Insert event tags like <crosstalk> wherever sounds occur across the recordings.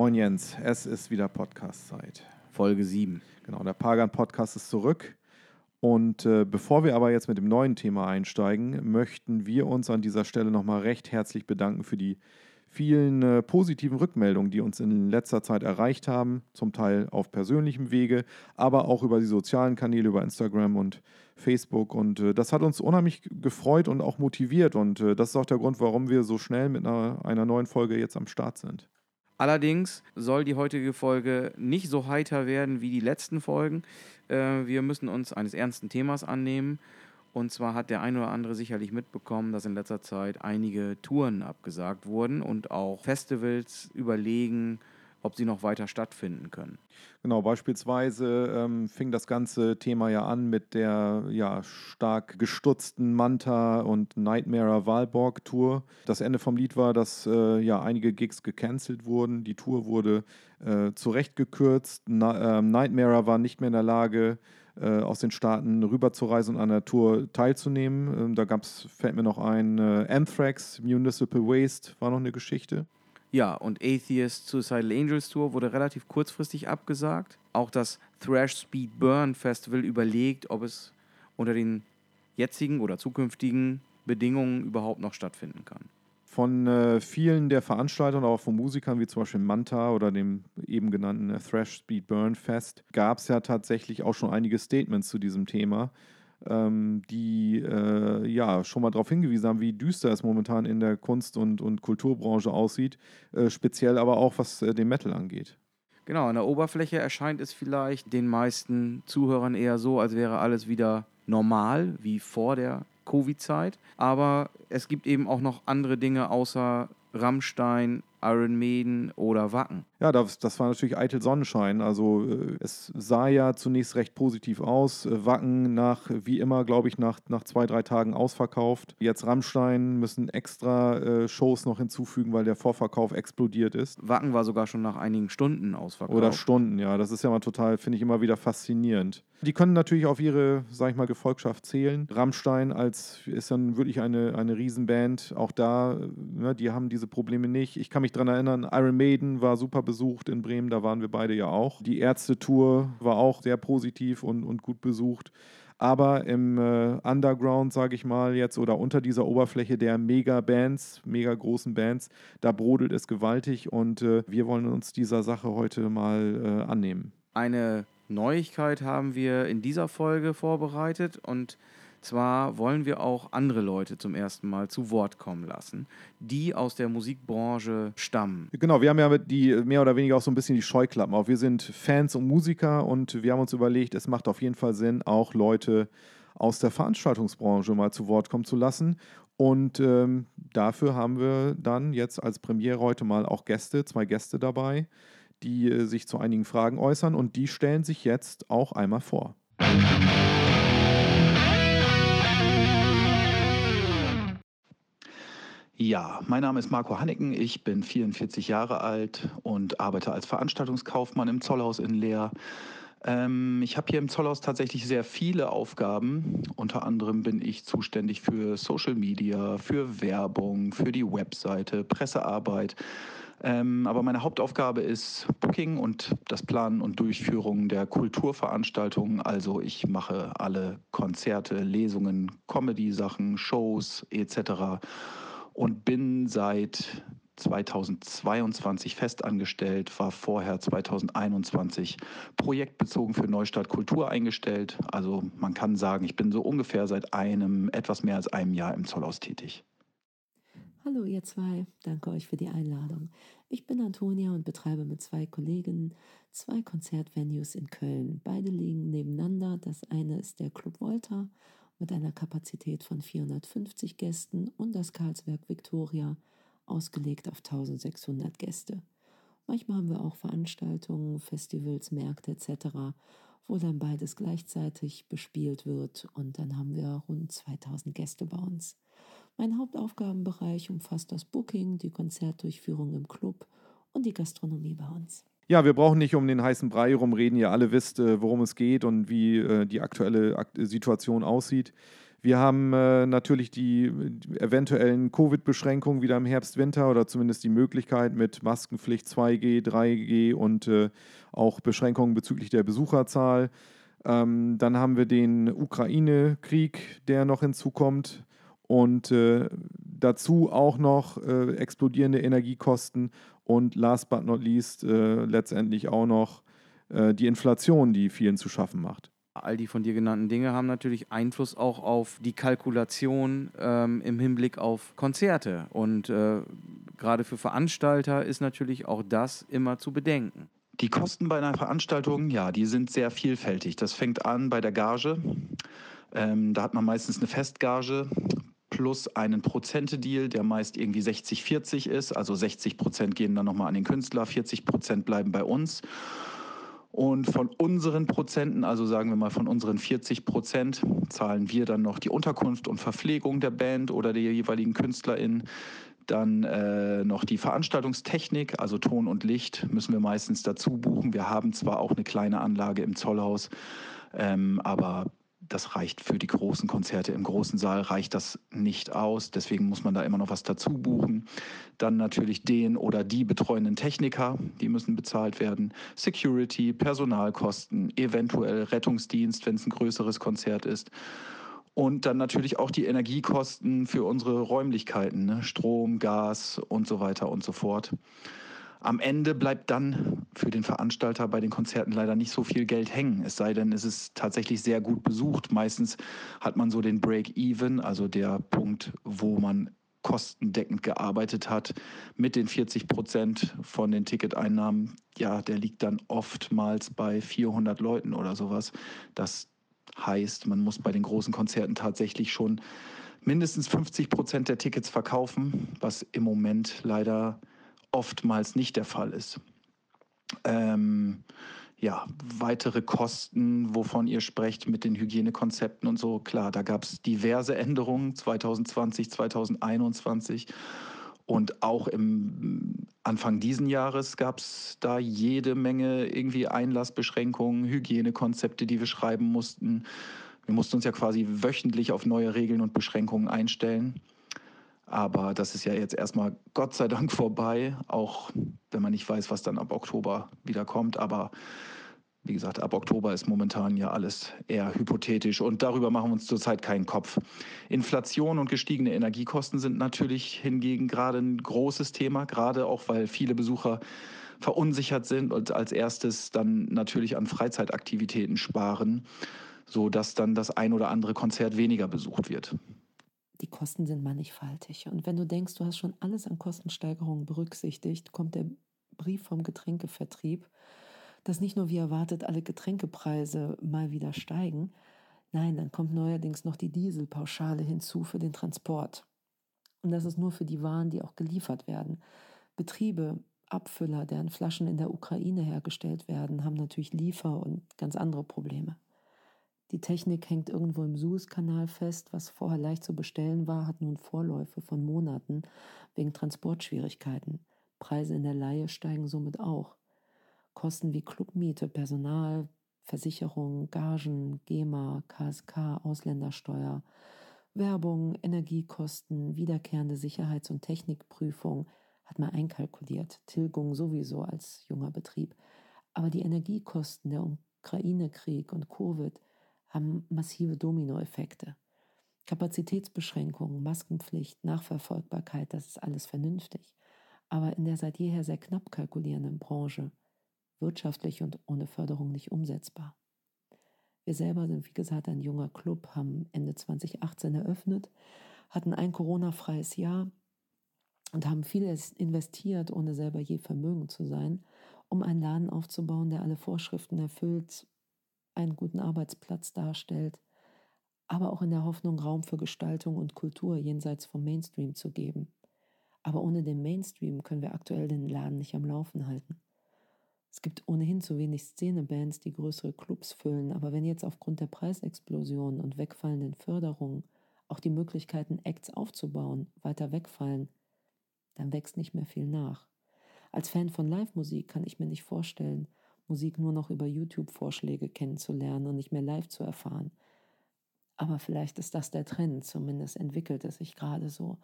Moin Jens, es ist wieder Podcast-Zeit. Folge 7. Genau, der Pagan-Podcast ist zurück. Und äh, bevor wir aber jetzt mit dem neuen Thema einsteigen, möchten wir uns an dieser Stelle nochmal recht herzlich bedanken für die vielen äh, positiven Rückmeldungen, die uns in letzter Zeit erreicht haben, zum Teil auf persönlichem Wege, aber auch über die sozialen Kanäle, über Instagram und Facebook. Und äh, das hat uns unheimlich gefreut und auch motiviert. Und äh, das ist auch der Grund, warum wir so schnell mit einer, einer neuen Folge jetzt am Start sind. Allerdings soll die heutige Folge nicht so heiter werden wie die letzten Folgen. Äh, wir müssen uns eines ernsten Themas annehmen. Und zwar hat der eine oder andere sicherlich mitbekommen, dass in letzter Zeit einige Touren abgesagt wurden und auch Festivals überlegen, ob sie noch weiter stattfinden können. Genau, beispielsweise ähm, fing das ganze Thema ja an mit der ja, stark gestutzten Manta und Nightmare Walborg Tour. Das Ende vom Lied war, dass äh, ja einige Gigs gecancelt wurden. Die Tour wurde äh, zurechtgekürzt. Na, äh, Nightmare war nicht mehr in der Lage, äh, aus den Staaten rüberzureisen und an der Tour teilzunehmen. Ähm, da gab's, fällt mir noch ein, äh, Anthrax, Municipal Waste war noch eine Geschichte. Ja, und Atheist Suicidal Angels Tour wurde relativ kurzfristig abgesagt. Auch das Thrash Speed Burn Festival überlegt, ob es unter den jetzigen oder zukünftigen Bedingungen überhaupt noch stattfinden kann. Von äh, vielen der Veranstaltern, auch von Musikern wie zum Beispiel Manta oder dem eben genannten Thrash Speed Burn Fest, gab es ja tatsächlich auch schon einige Statements zu diesem Thema ähm, die äh, ja schon mal darauf hingewiesen haben, wie düster es momentan in der Kunst- und, und Kulturbranche aussieht, äh, speziell aber auch was äh, den Metal angeht. Genau, an der Oberfläche erscheint es vielleicht den meisten Zuhörern eher so, als wäre alles wieder normal, wie vor der Covid-Zeit. Aber es gibt eben auch noch andere Dinge außer Rammstein, Iron Maiden oder Wacken. Ja, das, das war natürlich eitel Sonnenschein. Also äh, es sah ja zunächst recht positiv aus. Äh, Wacken nach, wie immer, glaube ich, nach, nach zwei, drei Tagen ausverkauft. Jetzt Rammstein müssen extra äh, Shows noch hinzufügen, weil der Vorverkauf explodiert ist. Wacken war sogar schon nach einigen Stunden ausverkauft. Oder Stunden, ja. Das ist ja mal total, finde ich immer wieder faszinierend. Die können natürlich auf ihre, sag ich mal, Gefolgschaft zählen. Rammstein als ist dann wirklich eine, eine Riesenband. Auch da, ne, die haben diese Probleme nicht. Ich kann mich daran erinnern, Iron Maiden war super besucht in Bremen, da waren wir beide ja auch. Die Ärzte-Tour war auch sehr positiv und, und gut besucht. Aber im äh, Underground, sage ich mal jetzt, oder unter dieser Oberfläche der Mega-Bands, mega großen Bands, da brodelt es gewaltig und äh, wir wollen uns dieser Sache heute mal äh, annehmen. Eine Neuigkeit haben wir in dieser Folge vorbereitet und zwar wollen wir auch andere Leute zum ersten Mal zu Wort kommen lassen, die aus der Musikbranche stammen. Genau, wir haben ja die mehr oder weniger auch so ein bisschen die Scheuklappen auf. Wir sind Fans und Musiker und wir haben uns überlegt, es macht auf jeden Fall Sinn, auch Leute aus der Veranstaltungsbranche mal zu Wort kommen zu lassen. Und ähm, dafür haben wir dann jetzt als Premiere heute mal auch Gäste, zwei Gäste dabei, die äh, sich zu einigen Fragen äußern und die stellen sich jetzt auch einmal vor. Ja, mein Name ist Marco Hanneken, ich bin 44 Jahre alt und arbeite als Veranstaltungskaufmann im Zollhaus in Leer. Ähm, ich habe hier im Zollhaus tatsächlich sehr viele Aufgaben. Unter anderem bin ich zuständig für Social Media, für Werbung, für die Webseite, Pressearbeit. Ähm, aber meine Hauptaufgabe ist Booking und das Planen und Durchführung der Kulturveranstaltungen. Also ich mache alle Konzerte, Lesungen, Comedy-Sachen, Shows etc und bin seit 2022 festangestellt, war vorher 2021 projektbezogen für Neustadt Kultur eingestellt. Also man kann sagen, ich bin so ungefähr seit einem, etwas mehr als einem Jahr im Zollhaus tätig. Hallo ihr zwei, danke euch für die Einladung. Ich bin Antonia und betreibe mit zwei Kollegen zwei Konzertvenues in Köln. Beide liegen nebeneinander. Das eine ist der Club Volta mit einer Kapazität von 450 Gästen und das Karlsberg Victoria, ausgelegt auf 1600 Gäste. Manchmal haben wir auch Veranstaltungen, Festivals, Märkte etc., wo dann beides gleichzeitig bespielt wird und dann haben wir rund 2000 Gäste bei uns. Mein Hauptaufgabenbereich umfasst das Booking, die Konzertdurchführung im Club und die Gastronomie bei uns. Ja, wir brauchen nicht um den heißen Brei rumreden. Ihr alle wisst, äh, worum es geht und wie äh, die aktuelle Situation aussieht. Wir haben äh, natürlich die, eventuellen Covid-Beschränkungen wieder im Herbst, Winter oder zumindest die Möglichkeit mit Maskenpflicht 2G, 3G und auch Beschränkungen bezüglich der Besucherzahl. Ähm, dann haben wir den Ukraine-Krieg, der noch hinzukommt. Und äh, dazu auch noch äh, explodierende Energiekosten und last but not least äh, letztendlich auch noch äh, die Inflation, die vielen zu schaffen macht. All die von dir genannten Dinge haben natürlich Einfluss auch auf die Kalkulation ähm, im Hinblick auf Konzerte. Und äh, gerade für Veranstalter ist natürlich auch das immer zu bedenken. Die Kosten bei einer Veranstaltung, ja, die sind sehr vielfältig. Das fängt an bei der Gage. Ähm, da hat man meistens eine Festgage plus einen Prozente-Deal, der meist irgendwie 60-40 ist. Also 60 Prozent gehen dann nochmal an den Künstler, 40 Prozent bleiben bei uns. Und von unseren Prozenten, also sagen wir mal von unseren 40 Prozent, zahlen wir dann noch die Unterkunft und Verpflegung der Band oder der jeweiligen KünstlerInnen. Dann äh, noch die Veranstaltungstechnik, also Ton und Licht, müssen wir meistens dazu buchen. Wir haben zwar auch eine kleine Anlage im Zollhaus, ähm, aber das reicht für die großen Konzerte im großen Saal, reicht das nicht aus. Deswegen muss man da immer noch was dazu buchen. Dann natürlich den oder die betreuenden Techniker, die müssen bezahlt werden. Security, Personalkosten, eventuell Rettungsdienst, wenn es ein größeres Konzert ist. Und dann natürlich auch die Energiekosten für unsere Räumlichkeiten, ne? Strom, Gas und so weiter und so fort. Am Ende bleibt dann für den Veranstalter bei den Konzerten leider nicht so viel Geld hängen. Es sei denn, es ist tatsächlich sehr gut besucht. Meistens hat man so den Break-Even, also der Punkt, wo man kostendeckend gearbeitet hat mit den 40 Prozent von den Ticketeinnahmen. Ja, der liegt dann oftmals bei 400 Leuten oder sowas. Das Heißt, man muss bei den großen Konzerten tatsächlich schon mindestens 50 Prozent der Tickets verkaufen, was im Moment leider oftmals nicht der Fall ist. Ähm, ja, weitere Kosten, wovon ihr sprecht mit den Hygienekonzepten und so, klar, da gab es diverse Änderungen 2020, 2021 und auch im Anfang diesen Jahres gab es da jede Menge irgendwie Einlassbeschränkungen, Hygienekonzepte, die wir schreiben mussten. Wir mussten uns ja quasi wöchentlich auf neue Regeln und Beschränkungen einstellen. Aber das ist ja jetzt erstmal Gott sei Dank vorbei, auch wenn man nicht weiß, was dann ab Oktober wieder kommt. Aber wie gesagt, ab Oktober ist momentan ja alles eher hypothetisch und darüber machen wir uns zurzeit keinen Kopf. Inflation und gestiegene Energiekosten sind natürlich hingegen gerade ein großes Thema, gerade auch weil viele Besucher verunsichert sind und als erstes dann natürlich an Freizeitaktivitäten sparen, sodass dann das ein oder andere Konzert weniger besucht wird. Die Kosten sind mannigfaltig. Und wenn du denkst, du hast schon alles an Kostensteigerungen berücksichtigt, kommt der Brief vom Getränkevertrieb dass nicht nur wie erwartet alle Getränkepreise mal wieder steigen, nein, dann kommt neuerdings noch die Dieselpauschale hinzu für den Transport. Und das ist nur für die Waren, die auch geliefert werden. Betriebe, Abfüller, deren Flaschen in der Ukraine hergestellt werden, haben natürlich Liefer- und ganz andere Probleme. Die Technik hängt irgendwo im Suezkanal fest, was vorher leicht zu bestellen war, hat nun Vorläufe von Monaten wegen Transportschwierigkeiten. Preise in der Laie steigen somit auch. Kosten wie Clubmiete, Personal, Versicherung, Gagen, GEMA, KSK, Ausländersteuer, Werbung, Energiekosten, wiederkehrende Sicherheits- und Technikprüfung hat man einkalkuliert, Tilgung sowieso als junger Betrieb. Aber die Energiekosten, der Ukraine-Krieg und Covid haben massive Dominoeffekte. Kapazitätsbeschränkungen, Maskenpflicht, Nachverfolgbarkeit, das ist alles vernünftig. Aber in der seit jeher sehr knapp kalkulierenden Branche wirtschaftlich und ohne Förderung nicht umsetzbar. Wir selber sind, wie gesagt, ein junger Club, haben Ende 2018 eröffnet, hatten ein Corona-freies Jahr und haben viel investiert, ohne selber je vermögend zu sein, um einen Laden aufzubauen, der alle Vorschriften erfüllt, einen guten Arbeitsplatz darstellt, aber auch in der Hoffnung, Raum für Gestaltung und Kultur jenseits vom Mainstream zu geben. Aber ohne den Mainstream können wir aktuell den Laden nicht am Laufen halten. Es gibt ohnehin zu wenig Szenebands, die größere Clubs füllen, aber wenn jetzt aufgrund der Preisexplosion und wegfallenden Förderungen auch die Möglichkeiten, Acts aufzubauen, weiter wegfallen, dann wächst nicht mehr viel nach. Als Fan von Live-Musik kann ich mir nicht vorstellen, Musik nur noch über YouTube-Vorschläge kennenzulernen und nicht mehr live zu erfahren. Aber vielleicht ist das der Trend, zumindest entwickelt es sich gerade so.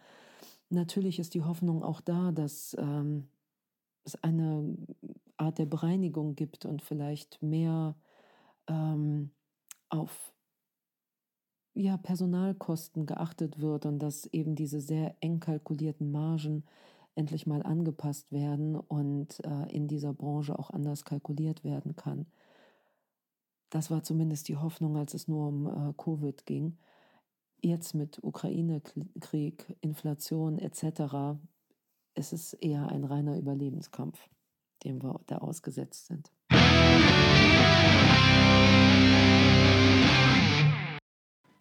Natürlich ist die Hoffnung auch da, dass ähm, es eine Art der Bereinigung gibt und vielleicht mehr ähm, auf ja, Personalkosten geachtet wird und dass eben diese sehr eng kalkulierten Margen endlich mal angepasst werden und äh, in dieser Branche auch anders kalkuliert werden kann. Das war zumindest die Hoffnung, als es nur um äh, Covid ging. Jetzt mit Ukraine-Krieg, Inflation etc. Es ist eher ein reiner Überlebenskampf, dem wir da ausgesetzt sind.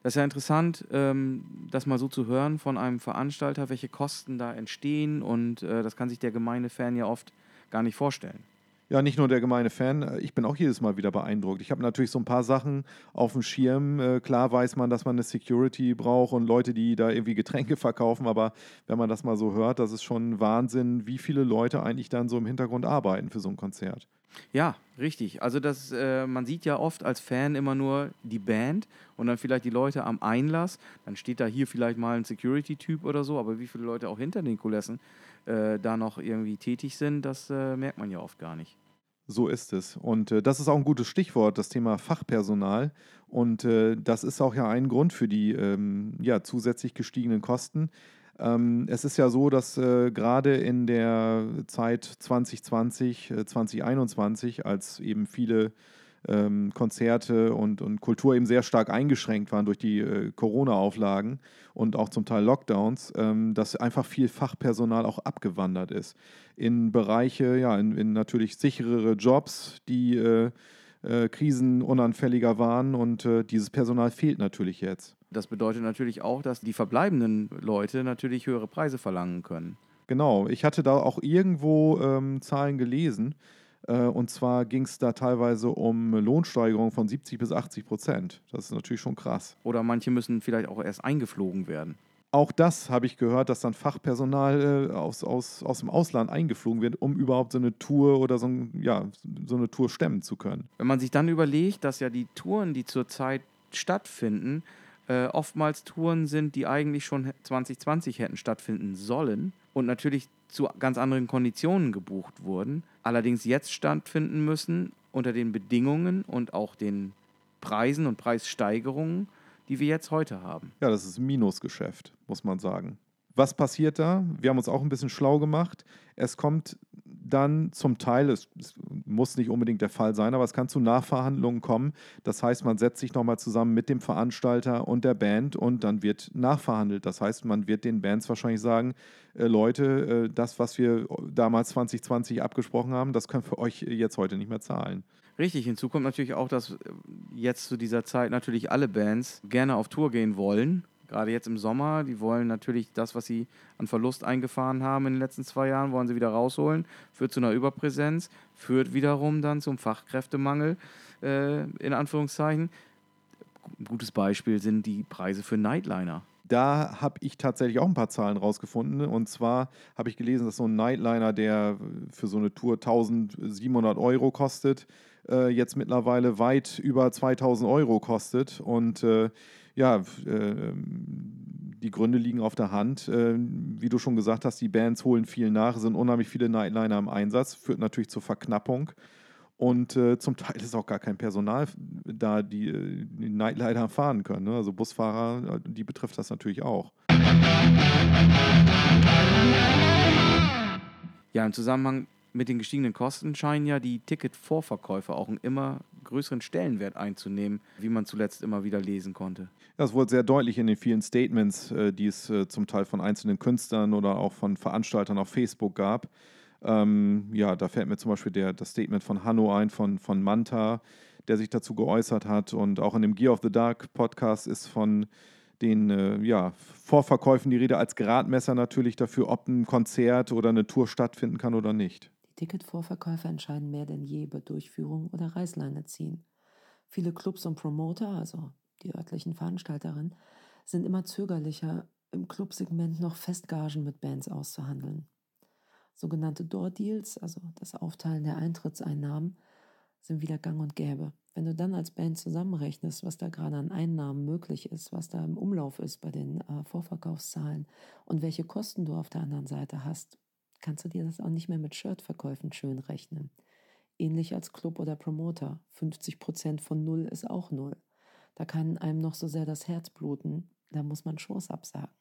Das ist ja interessant, ähm, das mal so zu hören von einem Veranstalter, welche Kosten da entstehen und äh, das kann sich der gemeine Fan ja oft gar nicht vorstellen. Ja, nicht nur der gemeine Fan, äh, ich bin auch jedes Mal wieder beeindruckt. Ich habe natürlich so ein paar Sachen auf dem Schirm. Äh, klar weiß man, dass man eine Security braucht und Leute, die da irgendwie Getränke <laughs> verkaufen, aber wenn man das mal so hört, das ist schon Wahnsinn, wie viele Leute eigentlich dann so im Hintergrund arbeiten für so ein Konzert. Ja, richtig. Also das, äh, man sieht ja oft als Fan immer nur die Band und dann vielleicht die Leute am Einlass. Dann steht da hier vielleicht mal ein Security-Typ oder so, aber wie viele Leute auch hinter den Kulissen äh, da noch irgendwie tätig sind, das äh, merkt man ja oft gar nicht. So ist es. Und äh, das ist auch ein gutes Stichwort, das Thema Fachpersonal. Und äh, das ist auch ja ein Grund für die ähm, ja, zusätzlich gestiegenen Kosten. Ähm, es ist ja so, dass äh, gerade in der Zeit 2020, 2021, äh, als eben viele ähm, Konzerte und, und Kultur eben sehr stark eingeschränkt waren durch die äh, Corona-Auflagen und auch zum Teil Lockdowns, ähm, dass einfach viel Fachpersonal auch abgewandert ist. In Bereiche, ja, in, in natürlich sicherere Jobs, die äh, krisenunanfälliger waren und äh, dieses Personal fehlt natürlich jetzt. Das bedeutet natürlich auch, dass die verbleibenden Leute natürlich höhere Preise verlangen können. Genau, ich hatte da auch irgendwo ähm, Zahlen gelesen, äh, und zwar ging es da teilweise um Lohnsteigerungen von 70 bis 80 Prozent. Das ist natürlich schon krass. Oder manche müssen vielleicht auch erst eingeflogen werden. Auch das habe ich gehört, dass dann Fachpersonal äh, aus, aus, aus dem Ausland eingeflogen wird, um überhaupt so eine Tour oder so, ein, ja, so eine Tour stemmen zu können. Wenn man sich dann überlegt, dass ja die Touren, die zurzeit stattfinden, äh, oftmals Touren sind, die eigentlich schon 2020 hätten stattfinden sollen und natürlich zu ganz anderen Konditionen gebucht wurden, allerdings jetzt stattfinden müssen unter den Bedingungen und auch den Preisen und Preissteigerungen, die wir jetzt heute haben. Ja, das ist ein Minusgeschäft, muss man sagen. Was passiert da? Wir haben uns auch ein bisschen schlau gemacht. Es kommt dann zum Teil, es, es, muss nicht unbedingt der Fall sein, aber es kann zu Nachverhandlungen kommen. Das heißt, man setzt sich nochmal zusammen mit dem Veranstalter und der Band und dann wird nachverhandelt. Das heißt, man wird den Bands wahrscheinlich sagen, äh, Leute, äh, das, was wir damals 2020 abgesprochen haben, das können wir euch jetzt heute nicht mehr zahlen. Richtig, hinzu kommt natürlich auch, dass äh, jetzt zu dieser Zeit natürlich alle Bands gerne auf Tour gehen wollen gerade jetzt im Sommer, die wollen natürlich das, was sie an Verlust eingefahren haben in den letzten zwei Jahren, wollen sie wieder rausholen, führt zu einer Überpräsenz, führt wiederum dann zum Fachkräftemangel, äh, in Anführungszeichen. Ein gutes Beispiel sind die Preise für Nightliner. Da habe ich tatsächlich auch ein paar Zahlen rausgefunden. Und zwar habe ich gelesen, dass so ein Nightliner, der für so eine Tour 1700 Euro kostet, äh, jetzt mittlerweile weit über 2000 Euro kostet. Und äh, ja, äh, die Gründe liegen auf der Hand. Äh, wie du schon gesagt hast, die Bands holen viel nach, sind unheimlich viele Nightliner im Einsatz, führt natürlich zur Verknappung. Und äh, zum Teil ist auch gar kein Personal da, die, Nightliner fahren können. Ne? Also Busfahrer, die betrifft das natürlich auch. Ja, im Zusammenhang mit den gestiegenen Kosten scheinen ja die Ticketvorverkäufe auch einen immer größeren Stellenwert einzunehmen, wie man zuletzt immer wieder lesen konnte. Das wurde sehr deutlich in den vielen Statements, äh, die es äh, zum Teil von einzelnen Künstlern oder auch von Veranstaltern auf Facebook gab. Ähm, ja, da fällt mir zum Beispiel der, das Statement von Hanno ein, von, von Manta, der sich dazu geäußert hat. Und auch in dem Gear of the Dark Podcast ist von den äh, ja, Vorverkäufen die Rede als Gradmesser natürlich dafür, ob ein Konzert oder eine Tour stattfinden kann oder nicht. Ticketvorverkäufer entscheiden mehr denn je über Durchführung oder Reißleine ziehen. Viele Clubs und Promoter, also die örtlichen Veranstalterinnen, sind immer zögerlicher, im Clubsegment noch Festgagen mit Bands auszuhandeln. Sogenannte Door-Deals, also das Aufteilen der Eintrittseinnahmen, sind wieder gang und gäbe. Wenn du dann als Band zusammenrechnest, was da gerade an Einnahmen möglich ist, was da im Umlauf ist bei den äh, Vorverkaufszahlen und welche Kosten du auf der anderen Seite hast, kannst du dir das auch nicht mehr mit Shirtverkäufen schön rechnen. Ähnlich als Club oder Promoter. 50 Prozent von Null ist auch Null. Da kann einem noch so sehr das Herz bluten, da muss man Shows absagen.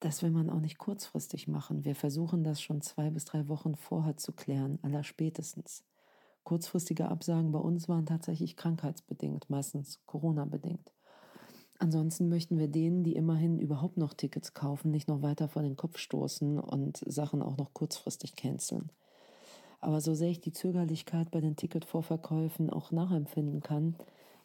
Das will man auch nicht kurzfristig machen. Wir versuchen das schon zwei bis drei Wochen vorher zu klären, aller spätestens. Kurzfristige Absagen bei uns waren tatsächlich krankheitsbedingt, meistens Corona-bedingt. Ansonsten möchten wir denen, die immerhin überhaupt noch Tickets kaufen, nicht noch weiter vor den Kopf stoßen und Sachen auch noch kurzfristig canceln. Aber so sehr ich die Zögerlichkeit bei den Ticketvorverkäufen auch nachempfinden kann,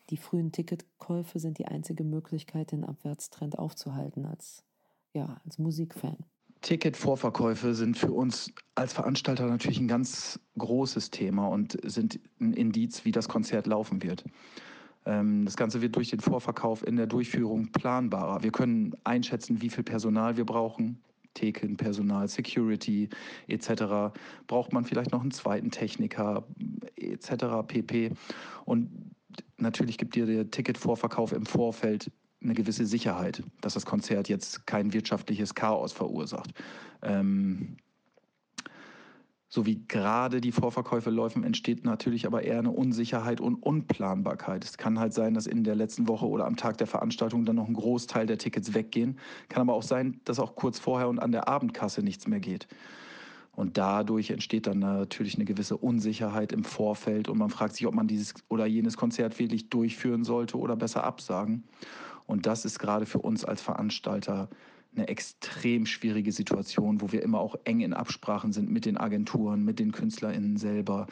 die frühen Ticketkäufe sind die einzige Möglichkeit, den Abwärtstrend aufzuhalten als ja, als Musikfan. Ticketvorverkäufe sind für uns als Veranstalter natürlich ein ganz großes Thema und sind ein Indiz, wie das Konzert laufen wird. Ähm, das Ganze wird durch den Vorverkauf in der Durchführung planbarer. Wir können einschätzen, wie viel Personal wir brauchen, Theken, Personal, Security etc. Braucht man vielleicht noch einen zweiten Techniker etc. pp. Und natürlich gibt dir der Ticketvorverkauf im Vorfeld eine gewisse Sicherheit, dass das Konzert jetzt kein wirtschaftliches Chaos verursacht. Ähm, so wie gerade die Vorverkäufe laufen, entsteht natürlich aber eher eine Unsicherheit und Unplanbarkeit. Es kann halt sein, dass in der letzten Woche oder am Tag der Veranstaltung dann noch ein Großteil der Tickets weggehen. Kann aber auch sein, dass auch kurz vorher und an der Abendkasse nichts mehr geht. Und dadurch entsteht dann natürlich eine gewisse Unsicherheit im Vorfeld und man fragt sich, ob man dieses oder jenes Konzert wirklich durchführen sollte oder besser absagen. Und das ist gerade für uns als Veranstalter eine extrem schwierige Situation, wo wir immer auch eng in Absprachen sind mit den Agenturen, mit den KünstlerInnen selber.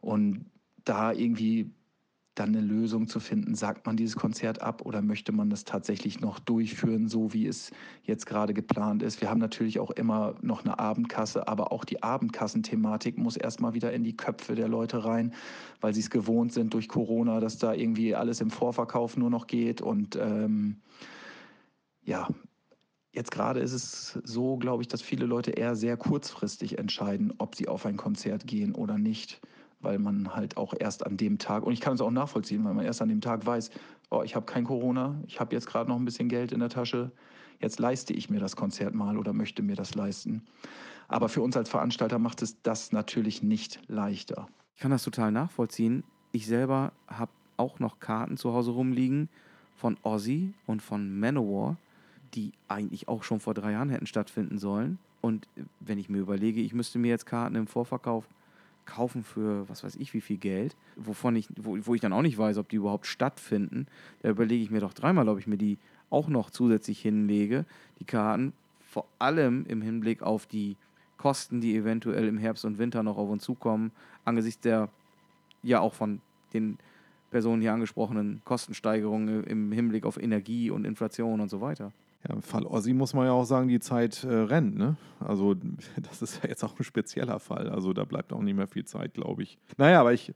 Und da irgendwie dann eine Lösung zu finden, sagt man dieses Konzert ab oder möchte man das tatsächlich noch durchführen, so wie es jetzt gerade geplant ist. Wir haben natürlich auch immer noch eine Abendkasse, aber auch die Abendkassenthematik muss erstmal wieder in die Köpfe der Leute rein, weil sie es gewohnt sind durch Corona, dass da irgendwie alles im Vorverkauf nur noch geht und ähm, ja, Jetzt gerade ist es so, glaube ich, dass viele Leute eher sehr kurzfristig entscheiden, ob sie auf ein Konzert gehen oder nicht weil man halt auch erst an dem Tag, und ich kann es auch nachvollziehen, weil man erst an dem Tag weiß, oh, ich habe kein Corona, ich habe jetzt gerade noch ein bisschen Geld in der Tasche, jetzt leiste ich mir das Konzert mal oder möchte mir das leisten. Aber für uns als Veranstalter macht es das natürlich nicht leichter. Ich kann das total nachvollziehen. Ich selber habe auch noch Karten zu Hause rumliegen von Ozzy und von Manowar, die eigentlich auch schon vor drei Jahren hätten stattfinden sollen. Und wenn ich mir überlege, ich müsste mir jetzt Karten im Vorverkauf kaufen für was weiß ich wie viel Geld, wovon ich, wo, wo ich dann auch nicht weiß, ob die überhaupt stattfinden, da überlege ich mir doch dreimal, ob ich mir die auch noch zusätzlich hinlege, die Karten, vor allem im Hinblick auf die Kosten, die eventuell im Herbst und Winter noch auf uns zukommen, angesichts der ja auch von den Personen hier angesprochenen Kostensteigerungen im Hinblick auf Energie und Inflation und so weiter. Ja, im Fall Ossi muss man ja auch sagen, die Zeit äh, rennt. Ne? Also <laughs> das ist ja jetzt auch ein spezieller Fall. Also da bleibt auch nicht mehr viel Zeit, glaube ich. Naja, aber ich,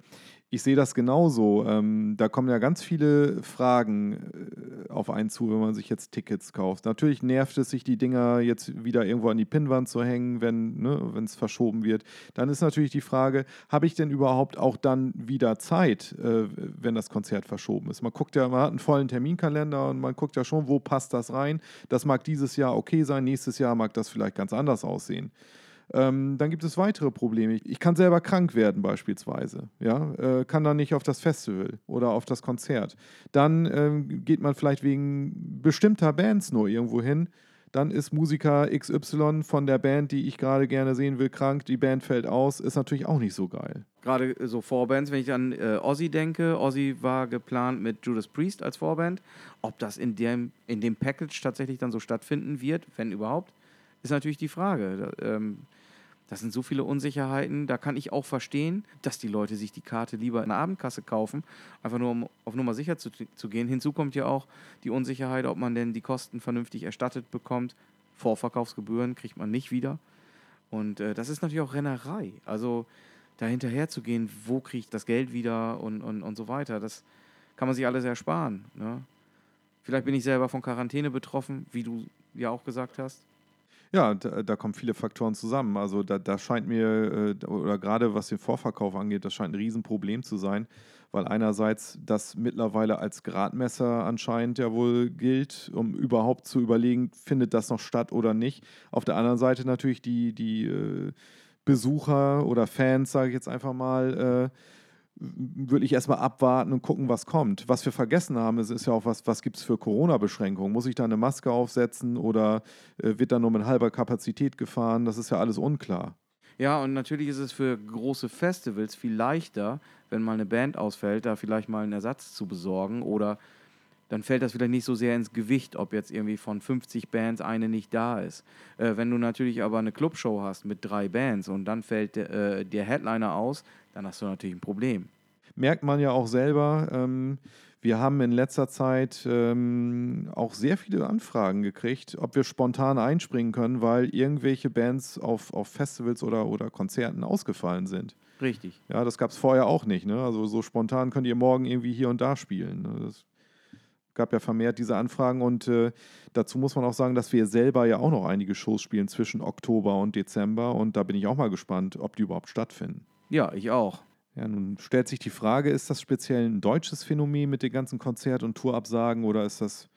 ich sehe das genauso. Ähm, da kommen ja ganz viele Fragen äh, auf einen zu, wenn man sich jetzt Tickets kauft. Natürlich nervt es sich, die Dinger jetzt wieder irgendwo an die Pinnwand zu hängen, wenn ne, es verschoben wird. Dann ist natürlich die Frage, habe ich denn überhaupt auch dann wieder Zeit, äh, wenn das Konzert verschoben ist? Man guckt ja, man hat einen vollen Terminkalender und man guckt ja schon, wo passt das rein. Das mag dieses Jahr okay sein, nächstes Jahr mag das vielleicht ganz anders aussehen. Ähm, dann gibt es weitere Probleme. Ich kann selber krank werden beispielsweise, ja, äh, kann dann nicht auf das Festival oder auf das Konzert. Dann ähm, geht man vielleicht wegen bestimmter Bands nur irgendwo hin. Dann ist Musiker XY von der Band, die ich gerade gerne sehen will, krank. Die Band fällt aus. Ist natürlich auch nicht so geil. Gerade so Vorbands, wenn ich an äh, Ozzy denke. Ozzy war geplant mit Judas Priest als Vorband. Ob das in dem, in dem Package tatsächlich dann so stattfinden wird, wenn überhaupt, ist natürlich die Frage. Ähm, das sind so viele Unsicherheiten. Da kann ich auch verstehen, dass die Leute sich die Karte lieber in der Abendkasse kaufen, einfach nur um auf Nummer sicher zu, zu gehen. Hinzu kommt ja auch die Unsicherheit, ob man denn die Kosten vernünftig erstattet bekommt. Vorverkaufsgebühren kriegt man nicht wieder. Und äh, das ist natürlich auch Rennerei. Also da hinterher zu gehen, wo kriege ich das Geld wieder und, und, und so weiter. Das kann man sich alles ersparen. Ne? Vielleicht bin ich selber von Quarantäne betroffen, wie du ja auch gesagt hast. Ja, da, da, kommen viele Faktoren zusammen. Also da, da scheint mir, äh, oder gerade was den Vorverkauf angeht, das scheint ein Riesenproblem zu sein, weil einerseits das mittlerweile als Gradmesser anscheinend ja wohl gilt, um überhaupt zu überlegen, findet das noch statt oder nicht. Auf der anderen Seite natürlich die, die äh, Besucher oder Fans, sage ich jetzt einfach mal, äh, wirklich erstmal abwarten und gucken, was kommt. Was wir vergessen haben, ist, ist ja auch, was, was gibt es für Corona-Beschränkungen? Muss ich da eine Maske aufsetzen oder äh, wird da nur mit halber Kapazität gefahren? Das ist ja alles unklar. Ja, und natürlich ist es für große Festivals viel leichter, wenn mal eine Band ausfällt, da vielleicht mal einen Ersatz zu besorgen oder dann fällt das vielleicht nicht so sehr ins Gewicht, ob jetzt irgendwie von 50 Bands eine nicht da ist. Äh, wenn du natürlich aber eine Clubshow hast mit drei Bands und dann fällt äh, der Headliner aus, dann hast du natürlich ein Problem. Merkt man ja auch selber. Ähm, wir haben in letzter Zeit ähm, auch sehr viele Anfragen gekriegt, ob wir spontan einspringen können, weil irgendwelche Bands auf, auf Festivals oder, oder Konzerten ausgefallen sind. Richtig. Ja, das gab es vorher auch nicht. Ne? Also so spontan könnt ihr morgen irgendwie hier und da spielen. Ne? Das gab ja vermehrt diese Anfragen und äh, dazu muss man auch sagen, dass wir selber ja auch noch einige Shows spielen zwischen Oktober und Dezember und da bin ich auch mal gespannt, ob die überhaupt stattfinden. Ja, ich auch. Ja, nun stellt sich die Frage, ist das speziell ein deutsches Phänomen mit den ganzen Konzert- und Tourabsagen oder ist das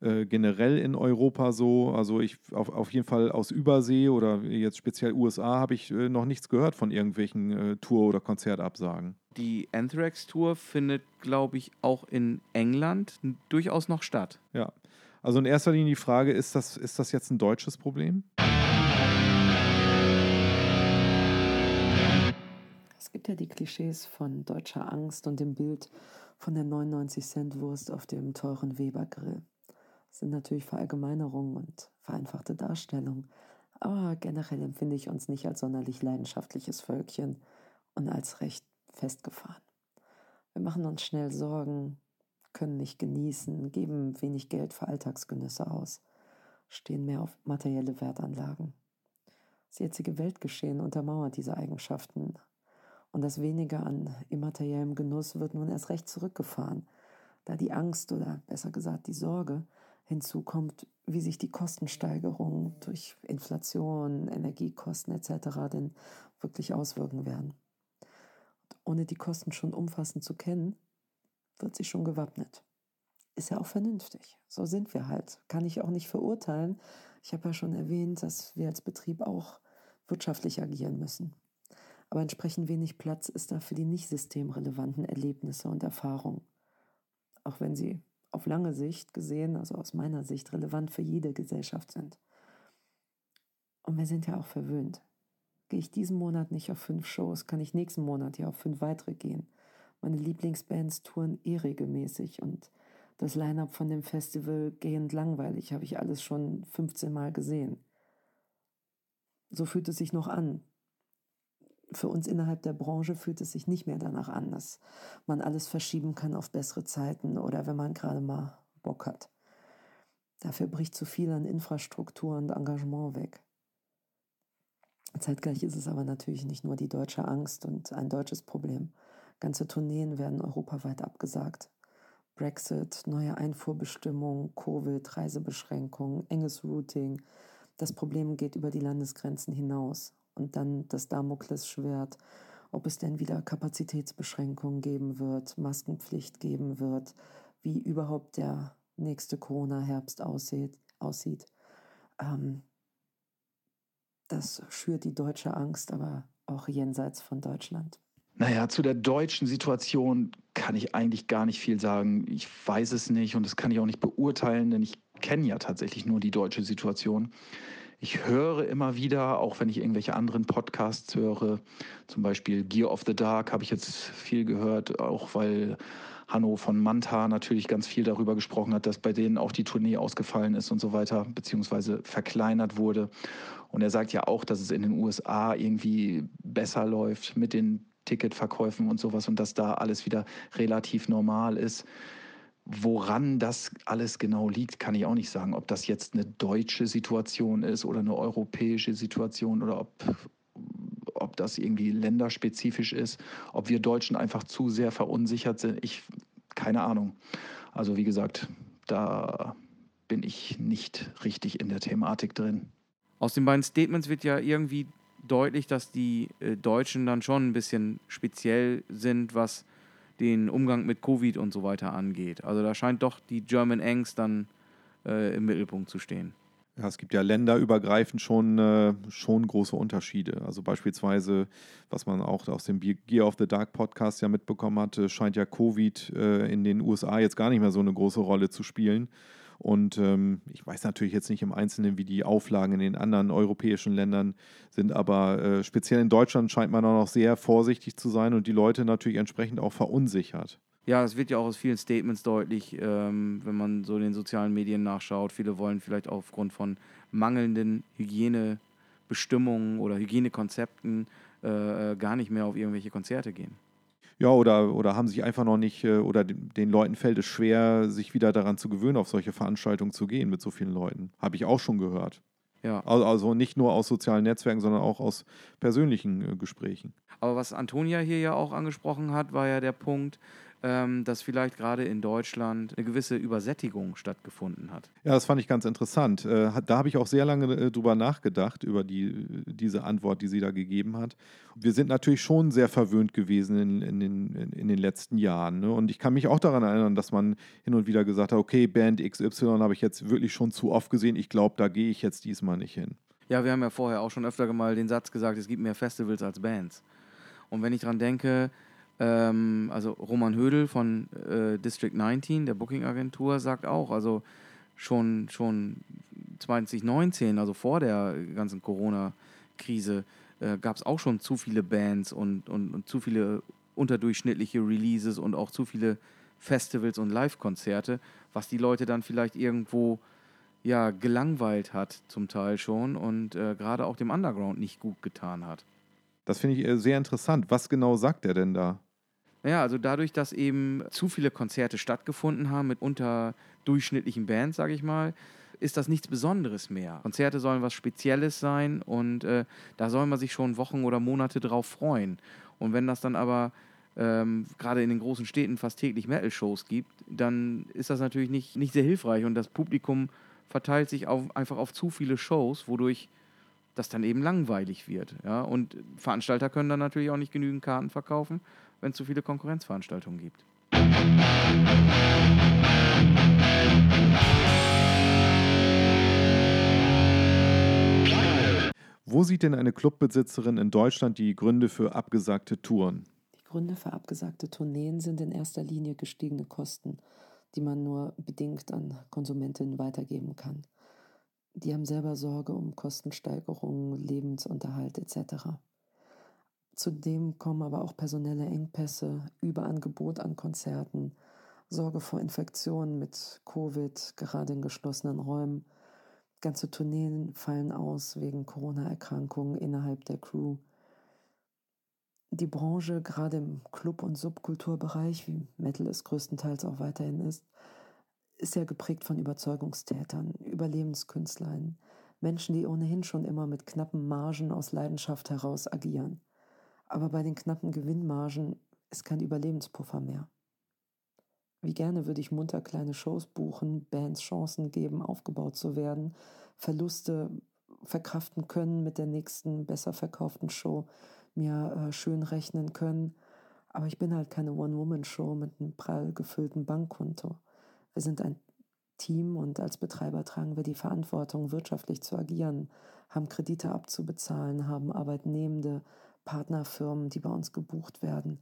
äh, generell in Europa so? Also ich auf, auf jeden Fall aus Übersee oder jetzt speziell USA habe ich äh, noch nichts gehört von irgendwelchen äh, Tour- oder Konzertabsagen. Die Anthrax-Tour findet, glaube ich, auch in England durchaus noch statt. Ja. Also in erster Linie die Frage, ist das, ist das jetzt ein deutsches Problem? Es gibt ja die Klischees von deutscher Angst und dem Bild von der 99-Cent-Wurst auf dem teuren Weber-Grill. Sind natürlich Verallgemeinerungen und vereinfachte Darstellungen, aber generell empfinde ich uns nicht als sonderlich leidenschaftliches Völkchen und als recht festgefahren. Wir machen uns schnell Sorgen, können nicht genießen, geben wenig Geld für Alltagsgenüsse aus, stehen mehr auf materielle Wertanlagen. Das jetzige Weltgeschehen untermauert diese Eigenschaften und das Weniger an immateriellem Genuss wird nun erst recht zurückgefahren, da die Angst oder besser gesagt die Sorge hinzukommt, wie sich die Kostensteigerungen durch Inflation, Energiekosten etc. denn wirklich auswirken werden ohne die Kosten schon umfassend zu kennen, wird sie schon gewappnet. Ist ja auch vernünftig. So sind wir halt. Kann ich auch nicht verurteilen. Ich habe ja schon erwähnt, dass wir als Betrieb auch wirtschaftlich agieren müssen. Aber entsprechend wenig Platz ist da für die nicht systemrelevanten Erlebnisse und Erfahrungen. Auch wenn sie auf lange Sicht gesehen, also aus meiner Sicht, relevant für jede Gesellschaft sind. Und wir sind ja auch verwöhnt. Gehe ich diesen Monat nicht auf fünf Shows, kann ich nächsten Monat ja auf fünf weitere gehen. Meine Lieblingsbands touren eh regelmäßig und das Line-up von dem Festival gehend langweilig, habe ich alles schon 15 Mal gesehen. So fühlt es sich noch an. Für uns innerhalb der Branche fühlt es sich nicht mehr danach an, dass man alles verschieben kann auf bessere Zeiten oder wenn man gerade mal Bock hat. Dafür bricht zu viel an Infrastruktur und Engagement weg. Zeitgleich ist es aber natürlich nicht nur die deutsche Angst und ein deutsches Problem. Ganze Tourneen werden europaweit abgesagt. Brexit, neue Einfuhrbestimmungen, Covid, Reisebeschränkungen, enges Routing. Das Problem geht über die Landesgrenzen hinaus. Und dann das Damoklesschwert, ob es denn wieder Kapazitätsbeschränkungen geben wird, Maskenpflicht geben wird, wie überhaupt der nächste Corona-Herbst aussieht. aussieht. Ähm, das schürt die deutsche Angst, aber auch jenseits von Deutschland. Naja, zu der deutschen Situation kann ich eigentlich gar nicht viel sagen. Ich weiß es nicht und das kann ich auch nicht beurteilen, denn ich kenne ja tatsächlich nur die deutsche Situation. Ich höre immer wieder, auch wenn ich irgendwelche anderen Podcasts höre, zum Beispiel Gear of the Dark habe ich jetzt viel gehört, auch weil Hanno von Manta natürlich ganz viel darüber gesprochen hat, dass bei denen auch die Tournee ausgefallen ist und so weiter, beziehungsweise verkleinert wurde. Und er sagt ja auch, dass es in den USA irgendwie besser läuft mit den Ticketverkäufen und sowas und dass da alles wieder relativ normal ist. Woran das alles genau liegt, kann ich auch nicht sagen. Ob das jetzt eine deutsche Situation ist oder eine europäische Situation oder ob, ob das irgendwie länderspezifisch ist, ob wir Deutschen einfach zu sehr verunsichert sind. Ich, keine Ahnung. Also wie gesagt, da bin ich nicht richtig in der Thematik drin. Aus den beiden Statements wird ja irgendwie deutlich, dass die äh, Deutschen dann schon ein bisschen speziell sind, was den Umgang mit Covid und so weiter angeht. Also da scheint doch die German Angst dann äh, im Mittelpunkt zu stehen. Ja, es gibt ja länderübergreifend schon, äh, schon große Unterschiede. Also beispielsweise, was man auch aus dem Gear of the Dark Podcast ja mitbekommen hatte, scheint ja Covid äh, in den USA jetzt gar nicht mehr so eine große Rolle zu spielen. Und ähm, ich weiß natürlich jetzt nicht im Einzelnen, wie die Auflagen in den anderen europäischen Ländern sind, aber äh, speziell in Deutschland scheint man auch noch sehr vorsichtig zu sein und die Leute natürlich entsprechend auch verunsichert. Ja, es wird ja auch aus vielen Statements deutlich, ähm, wenn man so den sozialen Medien nachschaut. Viele wollen vielleicht aufgrund von mangelnden Hygienebestimmungen oder Hygienekonzepten äh, äh gar nicht mehr auf irgendwelche Konzerte gehen. Ja, oder, oder haben sich einfach noch nicht, äh, oder den Leuten fällt es schwer, sich wieder daran zu gewöhnen, auf solche Veranstaltungen zu gehen mit so vielen Leuten. Habe ich auch schon gehört. Ja. Also nicht nur aus sozialen Netzwerken, sondern auch aus persönlichen äh, Gesprächen. Aber was Antonia hier ja auch angesprochen hat, war ja der Punkt, ähm, dass vielleicht gerade in Deutschland eine gewisse Übersättigung stattgefunden hat. Ja, das fand ich ganz interessant. Äh, da habe ich auch sehr lange äh, drüber nachgedacht, über die, diese Antwort, die sie da gegeben hat. Wir sind natürlich schon sehr verwöhnt gewesen in, in, den, in den letzten Jahren. Ne? Und ich kann mich auch daran erinnern, dass man hin und wieder gesagt hat, okay, Band XY habe ich jetzt wirklich schon zu oft gesehen. Ich glaube, da gehe ich jetzt diesmal nicht hin. Ja, wir haben ja vorher auch schon öfter mal den Satz gesagt, es gibt mehr Festivals als Bands. Und wenn ich daran denke, ähm, also Roman Hödel von äh, District 19, der Booking-Agentur, sagt auch, also schon, schon 2019, also vor der ganzen Corona-Krise, äh, gab es auch schon zu viele Bands und, und, und zu viele unterdurchschnittliche Releases und auch zu viele Festivals und Live-Konzerte, was die Leute dann vielleicht irgendwo ja gelangweilt hat, zum Teil schon und äh, gerade auch dem Underground nicht gut getan hat. Das finde ich äh, sehr interessant. Was genau sagt er denn da? Naja, also dadurch, dass eben zu viele Konzerte stattgefunden haben mit unterdurchschnittlichen Bands, sage ich mal, ist das nichts Besonderes mehr. Konzerte sollen was Spezielles sein und äh, da soll man sich schon Wochen oder Monate drauf freuen. Und wenn das dann aber ähm, gerade in den großen Städten fast täglich Metal-Shows gibt, dann ist das natürlich nicht, nicht sehr hilfreich und das Publikum verteilt sich auf, einfach auf zu viele Shows, wodurch das dann eben langweilig wird. Ja? Und Veranstalter können dann natürlich auch nicht genügend Karten verkaufen wenn es zu viele Konkurrenzveranstaltungen gibt. Wo sieht denn eine Clubbesitzerin in Deutschland die Gründe für abgesagte Touren? Die Gründe für abgesagte Tourneen sind in erster Linie gestiegene Kosten, die man nur bedingt an Konsumentinnen weitergeben kann. Die haben selber Sorge um Kostensteigerungen, Lebensunterhalt etc. Zudem kommen aber auch personelle Engpässe, Überangebot an Konzerten, Sorge vor Infektionen mit Covid, gerade in geschlossenen Räumen. Ganze Tourneen fallen aus wegen Corona-Erkrankungen innerhalb der Crew. Die Branche, gerade im Club- und Subkulturbereich, wie Metal es größtenteils auch weiterhin ist, ist ja geprägt von Überzeugungstätern, Überlebenskünstlern, Menschen, die ohnehin schon immer mit knappen Margen aus Leidenschaft heraus agieren. Aber bei den knappen Gewinnmargen ist kein Überlebenspuffer mehr. Wie gerne würde ich munter kleine Shows buchen, Bands Chancen geben, aufgebaut zu werden, Verluste verkraften können mit der nächsten besser verkauften Show, mir äh, schön rechnen können. Aber ich bin halt keine One-Woman-Show mit einem prall gefüllten Bankkonto. Wir sind ein Team und als Betreiber tragen wir die Verantwortung, wirtschaftlich zu agieren, haben Kredite abzubezahlen, haben Arbeitnehmende, Partnerfirmen, die bei uns gebucht werden.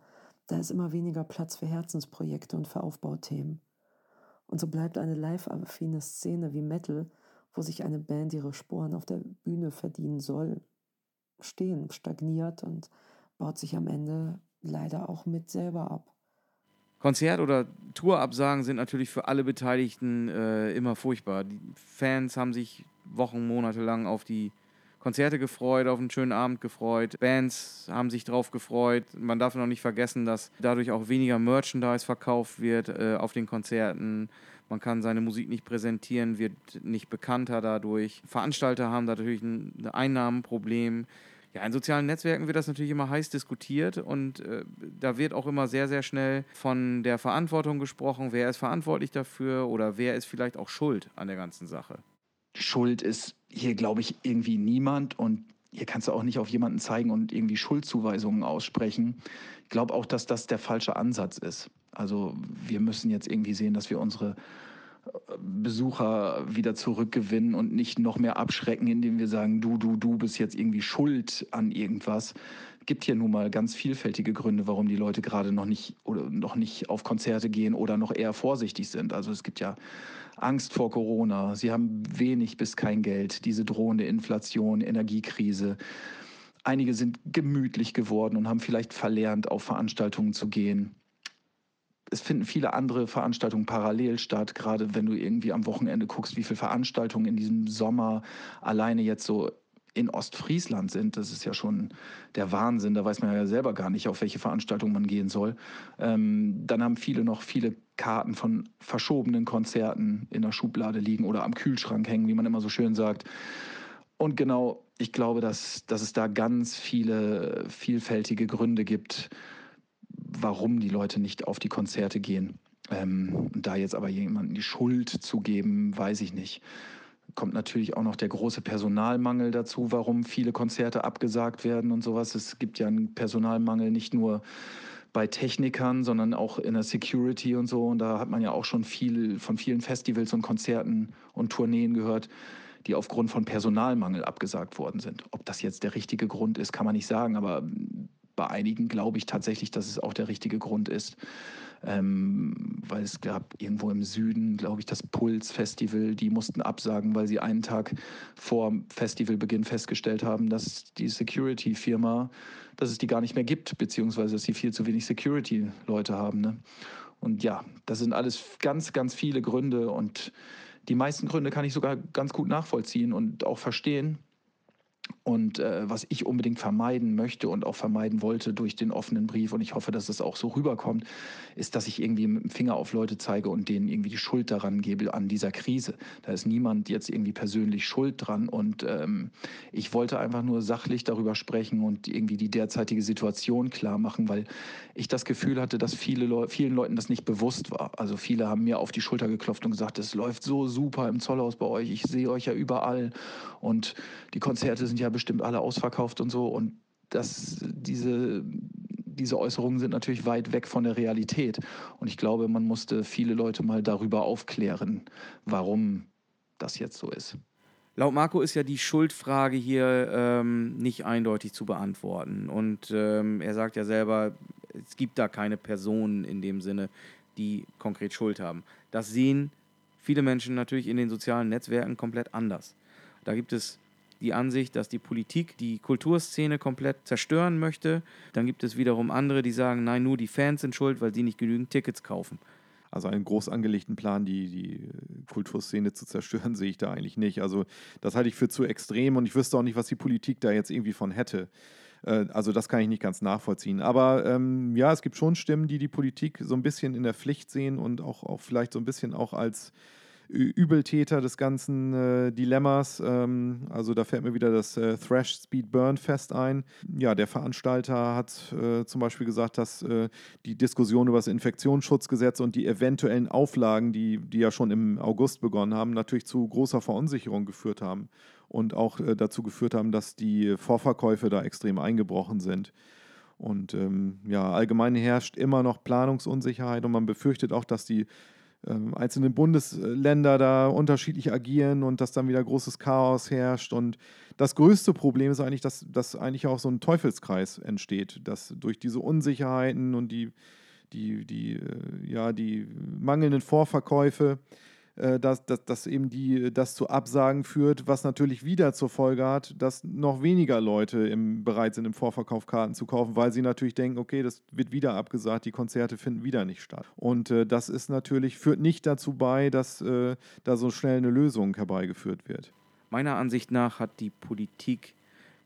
Da ist immer weniger Platz für Herzensprojekte und für Aufbauthemen. Und so bleibt eine live-affine Szene wie Metal, wo sich eine Band ihre Sporen auf der Bühne verdienen soll, stehen, stagniert und baut sich am Ende leider auch mit selber ab. Konzert- oder Tourabsagen sind natürlich für alle Beteiligten äh, immer furchtbar. Die Fans haben sich Wochen, Monate lang auf die Konzerte gefreut, auf einen schönen Abend gefreut. Bands haben sich drauf gefreut. Man darf noch nicht vergessen, dass dadurch auch weniger Merchandise verkauft wird äh, auf den Konzerten. Man kann seine Musik nicht präsentieren, wird nicht bekannter dadurch. Veranstalter haben natürlich ein Einnahmenproblem. Ja, in sozialen Netzwerken wird das natürlich immer heiß diskutiert und äh, da wird auch immer sehr, sehr schnell von der Verantwortung gesprochen. Wer ist verantwortlich dafür oder wer ist vielleicht auch schuld an der ganzen Sache? Schuld ist hier glaube ich irgendwie niemand und hier kannst du auch nicht auf jemanden zeigen und irgendwie Schuldzuweisungen aussprechen. Ich glaube auch, dass das der falsche Ansatz ist. Also wir müssen jetzt irgendwie sehen, dass wir unsere Besucher wieder zurückgewinnen und nicht noch mehr abschrecken, indem wir sagen, du, du, du bist jetzt irgendwie schuld an irgendwas. Es gibt hier nun mal ganz vielfältige Gründe, warum die Leute gerade noch nicht oder noch nicht auf Konzerte gehen oder noch eher vorsichtig sind. Also es gibt ja Angst vor Corona, sie haben wenig bis kein Geld, diese drohende Inflation, Energiekrise. Einige sind gemütlich geworden und haben vielleicht verlernt, auf Veranstaltungen zu gehen es finden viele andere Veranstaltungen parallel statt, gerade wenn du irgendwie am Wochenende guckst, wie viele Veranstaltungen in diesem Sommer alleine jetzt so in Ostfriesland sind. Das ist ja schon der Wahnsinn. Da weiß man ja selber gar nicht, auf welche Veranstaltung man gehen soll. Ähm, dann haben viele noch viele Karten von verschobenen Konzerten in der Schublade liegen oder am Kühlschrank hängen, wie man immer so schön sagt. Und genau, ich glaube, dass, dass es da ganz viele vielfältige Gründe gibt, warum die Leute nicht auf die Konzerte gehen. Ähm, da jetzt aber jemandem die Schuld zu geben, weiß ich nicht. Kommt natürlich auch noch der große Personalmangel dazu, warum viele Konzerte abgesagt werden und sowas. Es gibt ja einen Personalmangel nicht nur bei Technikern, sondern auch in der Security und so. Und da hat man ja auch schon viel von vielen Festivals und Konzerten und Tourneen gehört, die aufgrund von Personalmangel abgesagt worden sind. Ob das jetzt der richtige Grund ist, kann man nicht sagen. Aber bei einigen glaube ich tatsächlich, dass es auch der richtige Grund ist. Ähm, weil es gab irgendwo im Süden, glaube ich, das Puls-Festival, die mussten absagen, weil sie einen Tag vor Festivalbeginn festgestellt haben, dass die Security-Firma, dass es die gar nicht mehr gibt, beziehungsweise dass sie viel zu wenig Security-Leute haben. Ne? Und ja, das sind alles ganz, ganz viele Gründe und die meisten Gründe kann ich sogar ganz gut nachvollziehen und auch verstehen. Und äh, was ich unbedingt vermeiden möchte und auch vermeiden wollte durch den offenen Brief, und ich hoffe, dass es auch so rüberkommt, ist, dass ich irgendwie mit dem Finger auf Leute zeige und denen irgendwie die Schuld daran gebe an dieser Krise. Da ist niemand jetzt irgendwie persönlich schuld dran. Und ähm, ich wollte einfach nur sachlich darüber sprechen und irgendwie die derzeitige Situation klar machen, weil ich das Gefühl hatte, dass viele Leu vielen Leuten das nicht bewusst war. Also viele haben mir auf die Schulter geklopft und gesagt, es läuft so super im Zollhaus bei euch, ich sehe euch ja überall. Und die Konzerte sind ja bestimmt alle ausverkauft und so. Und das, diese, diese Äußerungen sind natürlich weit weg von der Realität. Und ich glaube, man musste viele Leute mal darüber aufklären, warum das jetzt so ist. Laut Marco ist ja die Schuldfrage hier ähm, nicht eindeutig zu beantworten. Und ähm, er sagt ja selber, es gibt da keine Personen in dem Sinne, die konkret Schuld haben. Das sehen viele Menschen natürlich in den sozialen Netzwerken komplett anders. Da gibt es die Ansicht, dass die Politik die Kulturszene komplett zerstören möchte. Dann gibt es wiederum andere, die sagen, nein, nur die Fans sind schuld, weil sie nicht genügend Tickets kaufen. Also einen groß angelegten Plan, die, die Kulturszene zu zerstören, sehe ich da eigentlich nicht. Also das halte ich für zu extrem und ich wüsste auch nicht, was die Politik da jetzt irgendwie von hätte. Äh, also das kann ich nicht ganz nachvollziehen. Aber ähm, ja, es gibt schon Stimmen, die die Politik so ein bisschen in der Pflicht sehen und auch, auch vielleicht so ein bisschen auch als Übeltäter des ganzen äh, Dilemmas. Ähm, also da fällt mir wieder das äh, Thrash Speed Burn Fest ein. Ja, der Veranstalter hat äh, zum Beispiel gesagt, dass äh, die Diskussion über das Infektionsschutzgesetz und die eventuellen Auflagen, die, die ja schon im August begonnen haben, natürlich zu großer Verunsicherung geführt haben und auch äh, dazu geführt haben, dass die Vorverkäufe da extrem eingebrochen sind. Und ähm, ja, allgemein herrscht immer noch Planungsunsicherheit und man befürchtet auch, dass die einzelne Bundesländer da unterschiedlich agieren und dass dann wieder großes Chaos herrscht. Und das größte Problem ist eigentlich, dass, dass eigentlich auch so ein Teufelskreis entsteht, dass durch diese Unsicherheiten und die, die, die, äh, ja, die mangelnden Vorverkäufe dass, dass, dass eben die, das zu Absagen führt, was natürlich wieder zur Folge hat, dass noch weniger Leute im, bereit sind, im Vorverkauf Karten zu kaufen, weil sie natürlich denken, okay, das wird wieder abgesagt, die Konzerte finden wieder nicht statt. Und äh, das ist natürlich, führt nicht dazu bei, dass äh, da so schnell eine Lösung herbeigeführt wird. Meiner Ansicht nach hat die Politik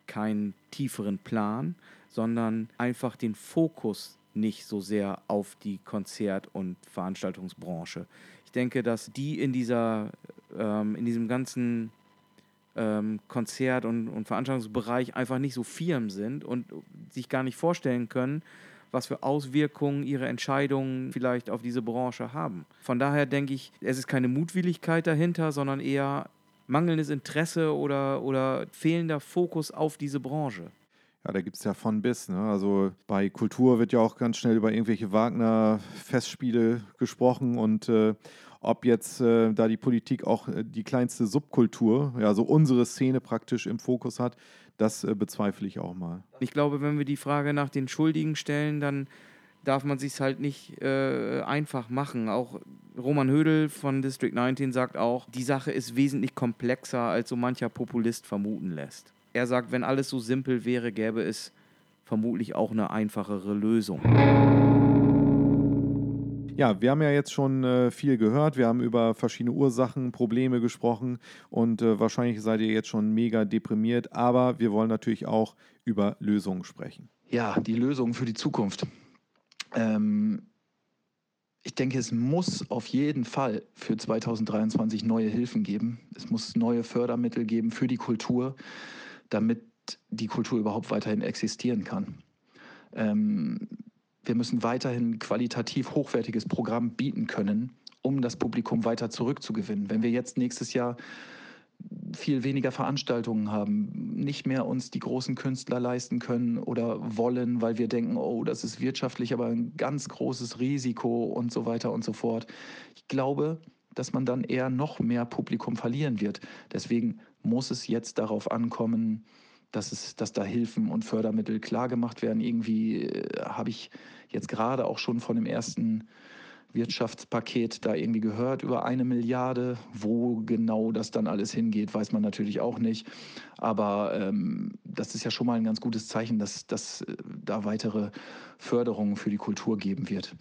keinen tieferen Plan, sondern einfach den Fokus nicht so sehr auf die Konzert- und Veranstaltungsbranche. Denke, dass die in dieser, ähm, in diesem ganzen ähm, Konzert- und, und Veranstaltungsbereich einfach nicht so firm sind und sich gar nicht vorstellen können, was für Auswirkungen ihre Entscheidungen vielleicht auf diese Branche haben. Von daher denke ich, es ist keine Mutwilligkeit dahinter, sondern eher mangelndes Interesse oder, oder fehlender Fokus auf diese Branche? Ja, da gibt es ja von bis. Ne? Also bei Kultur wird ja auch ganz schnell über irgendwelche Wagner-Festspiele gesprochen und äh, ob jetzt äh, da die Politik auch äh, die kleinste Subkultur, ja, so unsere Szene praktisch im Fokus hat, das äh, bezweifle ich auch mal. Ich glaube, wenn wir die Frage nach den Schuldigen stellen, dann darf man sich halt nicht äh, einfach machen. Auch Roman Hödel von District 19 sagt auch, die Sache ist wesentlich komplexer, als so mancher Populist vermuten lässt. Er sagt, wenn alles so simpel wäre, gäbe es vermutlich auch eine einfachere Lösung. Ja, wir haben ja jetzt schon äh, viel gehört. Wir haben über verschiedene Ursachen, Probleme gesprochen und äh, wahrscheinlich seid ihr jetzt schon mega deprimiert, aber wir wollen natürlich auch über Lösungen sprechen. Ja, die Lösungen für die Zukunft. Ähm, ich denke, es muss auf jeden Fall für 2023 neue Hilfen geben. Es muss neue Fördermittel geben für die Kultur, damit die Kultur überhaupt weiterhin existieren kann. Ähm, wir müssen weiterhin qualitativ hochwertiges Programm bieten können, um das Publikum weiter zurückzugewinnen. Wenn wir jetzt nächstes Jahr viel weniger Veranstaltungen haben, nicht mehr uns die großen Künstler leisten können oder wollen, weil wir denken, oh, das ist wirtschaftlich aber ein ganz großes Risiko und so weiter und so fort. Ich glaube, dass man dann eher noch mehr Publikum verlieren wird. Deswegen muss es jetzt darauf ankommen, dass, es, dass da Hilfen und Fördermittel klargemacht werden. Irgendwie äh, habe ich jetzt gerade auch schon von dem ersten Wirtschaftspaket da irgendwie gehört über eine Milliarde. Wo genau das dann alles hingeht, weiß man natürlich auch nicht. Aber ähm, das ist ja schon mal ein ganz gutes Zeichen, dass, dass äh, da weitere Förderungen für die Kultur geben wird.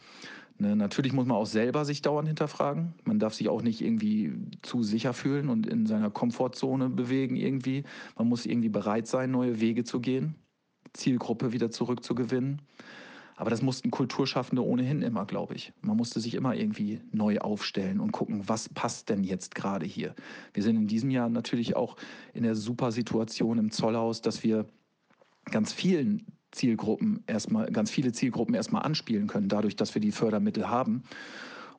Ne, natürlich muss man auch selber sich dauernd hinterfragen. Man darf sich auch nicht irgendwie zu sicher fühlen und in seiner Komfortzone bewegen irgendwie. Man muss irgendwie bereit sein, neue Wege zu gehen, Zielgruppe wieder zurückzugewinnen. Aber das mussten Kulturschaffende ohnehin immer, glaube ich. Man musste sich immer irgendwie neu aufstellen und gucken, was passt denn jetzt gerade hier. Wir sind in diesem Jahr natürlich auch in der super Situation im Zollhaus, dass wir ganz vielen Zielgruppen erstmal, ganz viele Zielgruppen erstmal anspielen können, dadurch, dass wir die Fördermittel haben.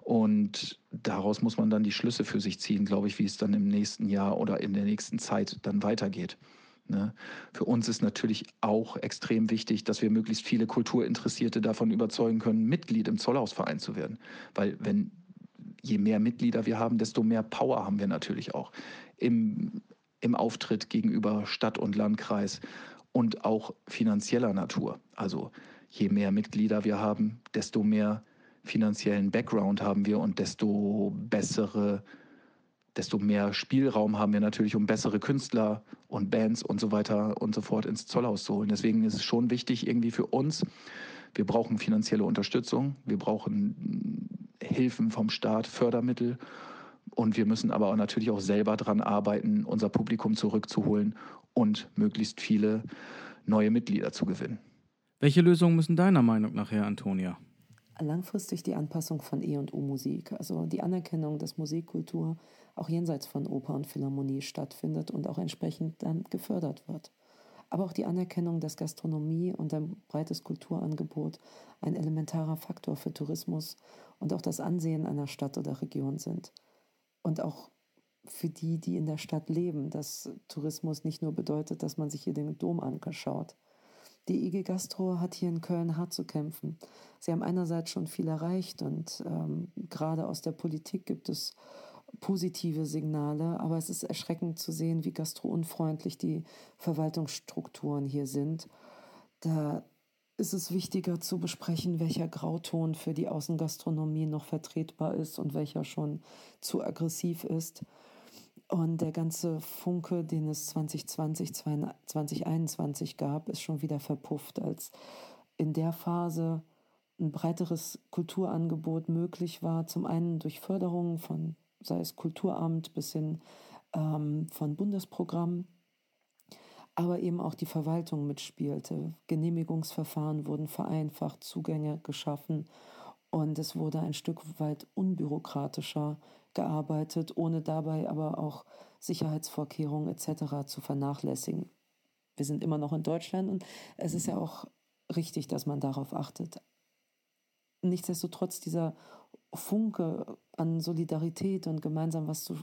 Und daraus muss man dann die Schlüsse für sich ziehen, glaube ich, wie es dann im nächsten Jahr oder in der nächsten Zeit dann weitergeht. Ne? Für uns ist natürlich auch extrem wichtig, dass wir möglichst viele Kulturinteressierte davon überzeugen können, Mitglied im Zollhausverein zu werden. Weil wenn je mehr Mitglieder wir haben, desto mehr Power haben wir natürlich auch im, im Auftritt gegenüber Stadt und Landkreis und auch finanzieller Natur. Also je mehr Mitglieder wir haben, desto mehr finanziellen Background haben wir und desto bessere desto mehr Spielraum haben wir natürlich, um bessere Künstler und Bands und so weiter und so fort ins Zollhaus zu holen. Deswegen ist es schon wichtig irgendwie für uns, wir brauchen finanzielle Unterstützung, wir brauchen Hilfen vom Staat, Fördermittel und wir müssen aber auch natürlich auch selber daran arbeiten, unser Publikum zurückzuholen und möglichst viele neue Mitglieder zu gewinnen. Welche Lösungen müssen deiner Meinung nach her, Antonia? Langfristig die Anpassung von E- und U-Musik, also die Anerkennung, dass Musikkultur auch jenseits von Oper und Philharmonie stattfindet und auch entsprechend dann gefördert wird. Aber auch die Anerkennung, dass Gastronomie und ein breites Kulturangebot ein elementarer Faktor für Tourismus und auch das Ansehen einer Stadt oder Region sind. Und auch für die, die in der Stadt leben, dass Tourismus nicht nur bedeutet, dass man sich hier den Dom anschaut. Die IG Gastro hat hier in Köln hart zu kämpfen. Sie haben einerseits schon viel erreicht und ähm, gerade aus der Politik gibt es positive Signale, aber es ist erschreckend zu sehen, wie gastrounfreundlich die Verwaltungsstrukturen hier sind. Da ist es wichtiger zu besprechen, welcher Grauton für die Außengastronomie noch vertretbar ist und welcher schon zu aggressiv ist. Und der ganze Funke, den es 2020, 2021 gab, ist schon wieder verpufft, als in der Phase ein breiteres Kulturangebot möglich war, zum einen durch Förderung von sei es Kulturamt bis hin ähm, von Bundesprogrammen, aber eben auch die Verwaltung mitspielte. Genehmigungsverfahren wurden vereinfacht, Zugänge geschaffen und es wurde ein Stück weit unbürokratischer gearbeitet, ohne dabei aber auch Sicherheitsvorkehrungen etc. zu vernachlässigen. Wir sind immer noch in Deutschland und es ist ja auch richtig, dass man darauf achtet. Nichtsdestotrotz dieser Funke an Solidarität und gemeinsam was zu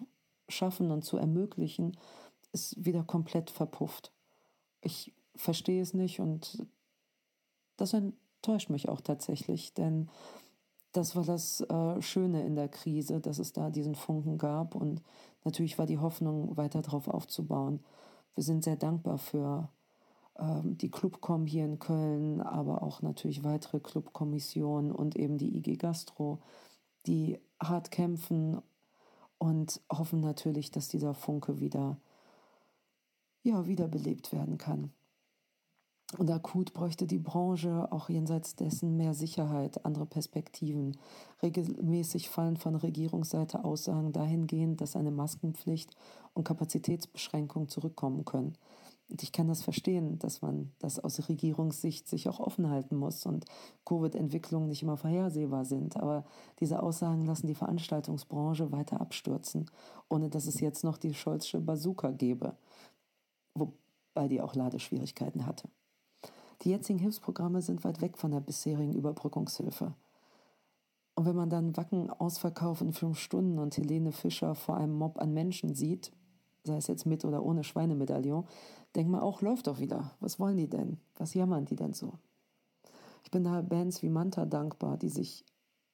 schaffen und zu ermöglichen, ist wieder komplett verpufft. Ich verstehe es nicht und das enttäuscht mich auch tatsächlich, denn das war das äh, Schöne in der Krise, dass es da diesen Funken gab und natürlich war die Hoffnung, weiter darauf aufzubauen. Wir sind sehr dankbar für ähm, die Clubcom hier in Köln, aber auch natürlich weitere Clubkommissionen und eben die IG Gastro, die hart kämpfen und hoffen natürlich, dass dieser Funke wieder, ja, wiederbelebt werden kann. Und akut bräuchte die Branche auch jenseits dessen mehr Sicherheit, andere Perspektiven. Regelmäßig fallen von Regierungsseite Aussagen dahingehend, dass eine Maskenpflicht und Kapazitätsbeschränkung zurückkommen können. Und ich kann das verstehen, dass man das aus Regierungssicht sich auch offen halten muss und Covid-Entwicklungen nicht immer vorhersehbar sind. Aber diese Aussagen lassen die Veranstaltungsbranche weiter abstürzen, ohne dass es jetzt noch die Scholzsche Bazooka gäbe, wobei die auch Ladeschwierigkeiten hatte. Die jetzigen Hilfsprogramme sind weit weg von der bisherigen Überbrückungshilfe. Und wenn man dann Wacken Ausverkauf in fünf Stunden und Helene Fischer vor einem Mob an Menschen sieht, sei es jetzt mit oder ohne Schweinemedaillon, denkt man auch, läuft doch wieder. Was wollen die denn? Was jammern die denn so? Ich bin daher Bands wie Manta dankbar, die sich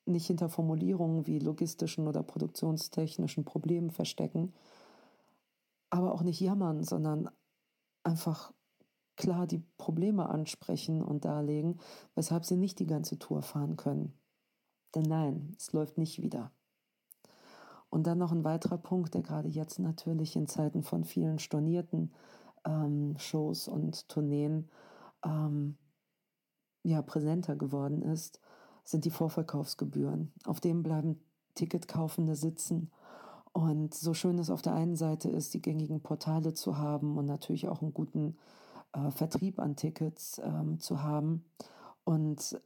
nicht hinter Formulierungen wie logistischen oder produktionstechnischen Problemen verstecken, aber auch nicht jammern, sondern einfach klar die Probleme ansprechen und darlegen, weshalb sie nicht die ganze Tour fahren können. Denn nein, es läuft nicht wieder. Und dann noch ein weiterer Punkt, der gerade jetzt natürlich in Zeiten von vielen stornierten ähm, Shows und Tourneen ähm, ja, präsenter geworden ist, sind die Vorverkaufsgebühren. Auf dem bleiben Ticketkaufende sitzen. Und so schön es auf der einen Seite ist, die gängigen Portale zu haben und natürlich auch einen guten äh, Vertrieb an Tickets ähm, zu haben und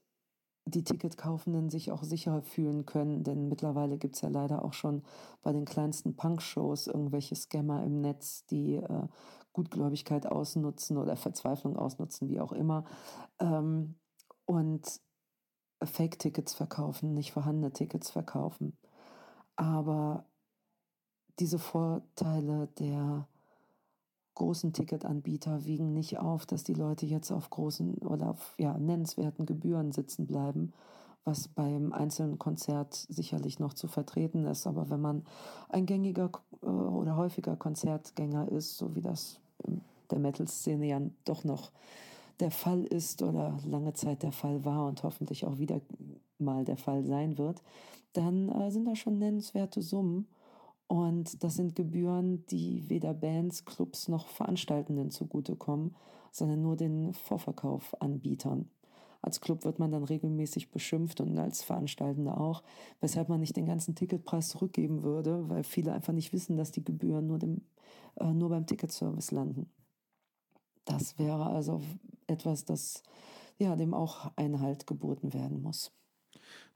die Ticketkaufenden sich auch sicher fühlen können, denn mittlerweile gibt es ja leider auch schon bei den kleinsten Punk-Shows irgendwelche Scammer im Netz, die äh, Gutgläubigkeit ausnutzen oder Verzweiflung ausnutzen, wie auch immer, ähm, und Fake-Tickets verkaufen, nicht vorhandene Tickets verkaufen. Aber diese Vorteile der großen Ticketanbieter wiegen nicht auf, dass die Leute jetzt auf großen oder auf ja, nennenswerten Gebühren sitzen bleiben, was beim einzelnen Konzert sicherlich noch zu vertreten ist. Aber wenn man ein gängiger äh, oder häufiger Konzertgänger ist, so wie das in der Metal-Szene ja doch noch der Fall ist oder lange Zeit der Fall war und hoffentlich auch wieder mal der Fall sein wird, dann äh, sind da schon nennenswerte Summen. Und das sind Gebühren, die weder Bands, Clubs noch Veranstaltenden zugutekommen, sondern nur den Vorverkaufanbietern. Als Club wird man dann regelmäßig beschimpft und als Veranstaltende auch, weshalb man nicht den ganzen Ticketpreis zurückgeben würde, weil viele einfach nicht wissen, dass die Gebühren nur, dem, äh, nur beim Ticketservice landen. Das wäre also etwas, das ja, dem auch Einhalt geboten werden muss.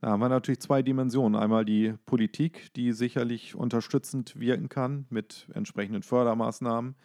Da haben wir natürlich zwei Dimensionen. Einmal die Politik, die sicherlich unterstützend wirken kann mit entsprechenden Fördermaßnahmen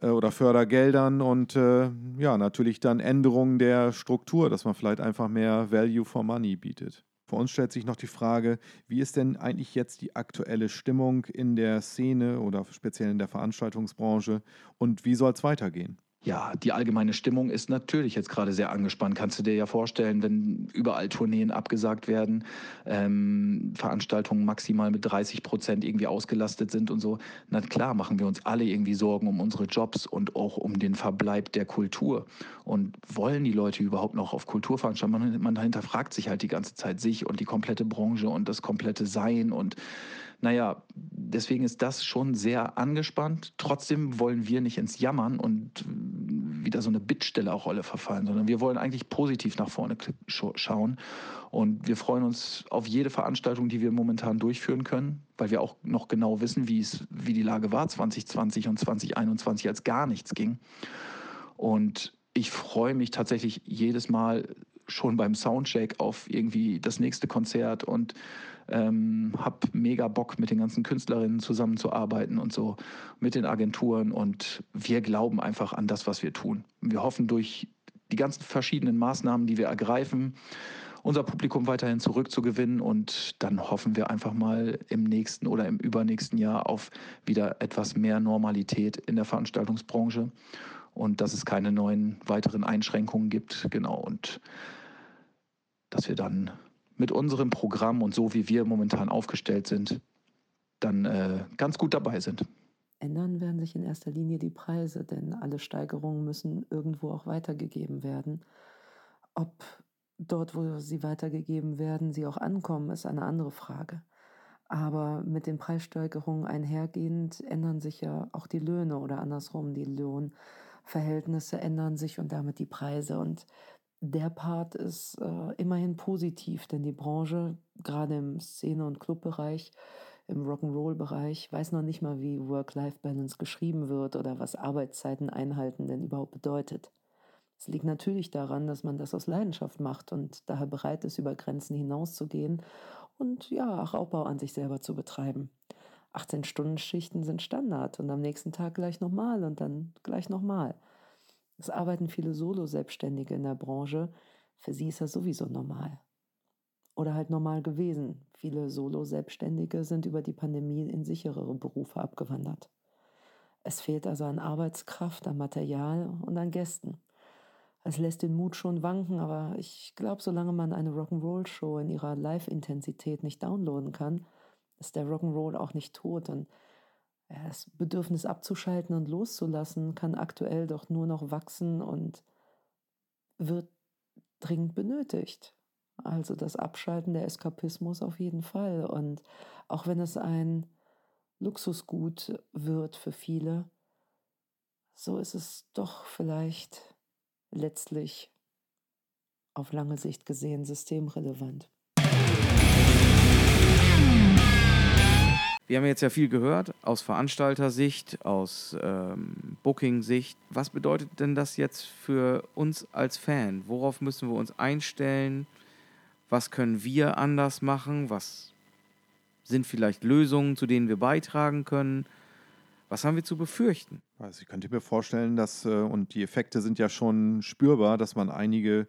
äh, oder Fördergeldern und äh, ja, natürlich dann Änderungen der Struktur, dass man vielleicht einfach mehr Value for Money bietet. Für uns stellt sich noch die Frage, wie ist denn eigentlich jetzt die aktuelle Stimmung in der Szene oder speziell in der Veranstaltungsbranche und wie soll es weitergehen? Ja, die allgemeine Stimmung ist natürlich jetzt gerade sehr angespannt. Kannst du dir ja vorstellen, wenn überall Tourneen abgesagt werden, ähm, Veranstaltungen maximal mit 30 Prozent irgendwie ausgelastet sind und so. Na klar, machen wir uns alle irgendwie Sorgen um unsere Jobs und auch um den Verbleib der Kultur. Und wollen die Leute überhaupt noch auf Kulturveranstaltungen? Man, man hinterfragt sich halt die ganze Zeit sich und die komplette Branche und das komplette Sein und naja, deswegen ist das schon sehr angespannt. Trotzdem wollen wir nicht ins Jammern und wieder so eine Bittstellerrolle verfallen, sondern wir wollen eigentlich positiv nach vorne schauen. Und wir freuen uns auf jede Veranstaltung, die wir momentan durchführen können, weil wir auch noch genau wissen, wie, es, wie die Lage war 2020 und 2021, als gar nichts ging. Und ich freue mich tatsächlich jedes Mal schon beim Soundcheck auf irgendwie das nächste Konzert und ähm, habe mega Bock, mit den ganzen Künstlerinnen zusammenzuarbeiten und so, mit den Agenturen. Und wir glauben einfach an das, was wir tun. Wir hoffen durch die ganzen verschiedenen Maßnahmen, die wir ergreifen unser Publikum weiterhin zurückzugewinnen und dann hoffen wir einfach mal im nächsten oder im übernächsten Jahr auf wieder etwas mehr Normalität in der Veranstaltungsbranche und dass es keine neuen weiteren Einschränkungen gibt. Genau und dass wir dann mit unserem Programm und so wie wir momentan aufgestellt sind, dann äh, ganz gut dabei sind. Ändern werden sich in erster Linie die Preise, denn alle Steigerungen müssen irgendwo auch weitergegeben werden. Ob dort, wo sie weitergegeben werden, sie auch ankommen, ist eine andere Frage. Aber mit den Preissteigerungen einhergehend ändern sich ja auch die Löhne oder andersrum, die Lohnverhältnisse ändern sich und damit die Preise. Und der Part ist äh, immerhin positiv, denn die Branche, gerade im Szene- und Clubbereich, im Rock'n'Roll-Bereich, weiß noch nicht mal, wie Work-Life-Balance geschrieben wird oder was Arbeitszeiten einhalten denn überhaupt bedeutet. Es liegt natürlich daran, dass man das aus Leidenschaft macht und daher bereit ist, über Grenzen hinauszugehen und ja, auch Raubbau an sich selber zu betreiben. 18-Stunden-Schichten sind Standard und am nächsten Tag gleich nochmal und dann gleich nochmal. Es arbeiten viele Solo-Selbstständige in der Branche. Für sie ist das sowieso normal. Oder halt normal gewesen. Viele Solo-Selbstständige sind über die Pandemie in sicherere Berufe abgewandert. Es fehlt also an Arbeitskraft, an Material und an Gästen. Es lässt den Mut schon wanken, aber ich glaube, solange man eine Rock'n'Roll-Show in ihrer Live-Intensität nicht downloaden kann, ist der Rock'n'Roll auch nicht tot. Und das Bedürfnis abzuschalten und loszulassen kann aktuell doch nur noch wachsen und wird dringend benötigt. Also das Abschalten der Eskapismus auf jeden Fall. Und auch wenn es ein Luxusgut wird für viele, so ist es doch vielleicht letztlich auf lange Sicht gesehen systemrelevant. Wir haben jetzt ja viel gehört aus Veranstaltersicht, aus ähm, Booking-Sicht. Was bedeutet denn das jetzt für uns als Fan? Worauf müssen wir uns einstellen? Was können wir anders machen? Was sind vielleicht Lösungen, zu denen wir beitragen können? Was haben wir zu befürchten? Also ich könnte mir vorstellen, dass, äh, und die Effekte sind ja schon spürbar, dass man einige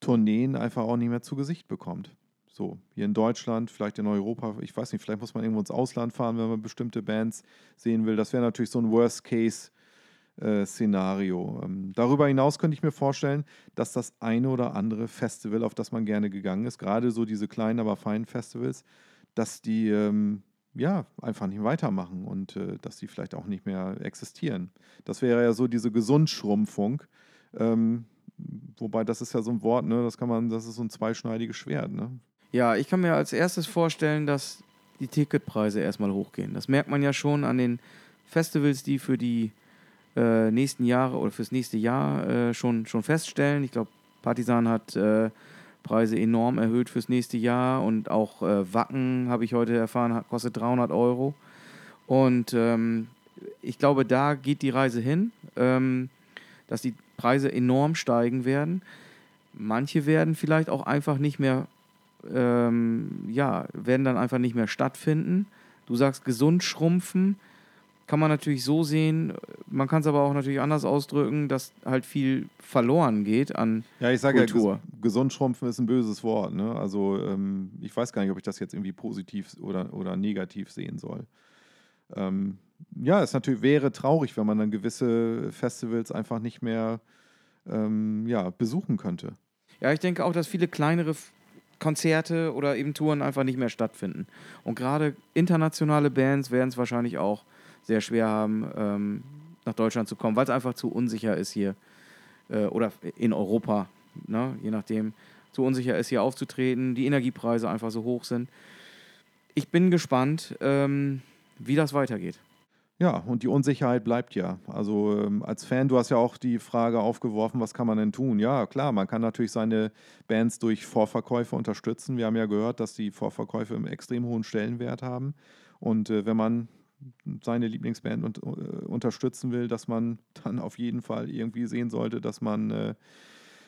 Tourneen einfach auch nicht mehr zu Gesicht bekommt. So, hier in Deutschland, vielleicht in Europa, ich weiß nicht, vielleicht muss man irgendwo ins Ausland fahren, wenn man bestimmte Bands sehen will. Das wäre natürlich so ein Worst-Case-Szenario. Äh, ähm, darüber hinaus könnte ich mir vorstellen, dass das eine oder andere Festival, auf das man gerne gegangen ist, gerade so diese kleinen, aber feinen Festivals, dass die ähm, ja, einfach nicht weitermachen und äh, dass sie vielleicht auch nicht mehr existieren. Das wäre ja so diese Gesundschrumpfung. Ähm, wobei das ist ja so ein Wort, ne, das kann man, das ist so ein zweischneidiges Schwert, ne? Ja, ich kann mir als erstes vorstellen, dass die Ticketpreise erstmal hochgehen. Das merkt man ja schon an den Festivals, die für die äh, nächsten Jahre oder fürs nächste Jahr äh, schon, schon feststellen. Ich glaube, Partisan hat äh, Preise enorm erhöht fürs nächste Jahr und auch äh, Wacken, habe ich heute erfahren, kostet 300 Euro. Und ähm, ich glaube, da geht die Reise hin, ähm, dass die Preise enorm steigen werden. Manche werden vielleicht auch einfach nicht mehr, ähm, ja, werden dann einfach nicht mehr stattfinden. Du sagst gesund schrumpfen kann man natürlich so sehen, man kann es aber auch natürlich anders ausdrücken, dass halt viel verloren geht an ja, ich sage Kultur. Ja, gesund schrumpfen ist ein böses Wort. Ne? Also ähm, ich weiß gar nicht, ob ich das jetzt irgendwie positiv oder, oder negativ sehen soll. Ähm, ja, es natürlich wäre traurig, wenn man dann gewisse Festivals einfach nicht mehr ähm, ja, besuchen könnte. Ja, ich denke auch, dass viele kleinere Konzerte oder eben Touren einfach nicht mehr stattfinden. Und gerade internationale Bands werden es wahrscheinlich auch sehr schwer haben, ähm, nach Deutschland zu kommen, weil es einfach zu unsicher ist hier äh, oder in Europa, ne, je nachdem, zu unsicher ist hier aufzutreten, die Energiepreise einfach so hoch sind. Ich bin gespannt, ähm, wie das weitergeht. Ja, und die Unsicherheit bleibt ja. Also ähm, als Fan, du hast ja auch die Frage aufgeworfen, was kann man denn tun? Ja, klar, man kann natürlich seine Bands durch Vorverkäufe unterstützen. Wir haben ja gehört, dass die Vorverkäufe einen extrem hohen Stellenwert haben. Und äh, wenn man seine Lieblingsband und, äh, unterstützen will, dass man dann auf jeden Fall irgendwie sehen sollte, dass man äh,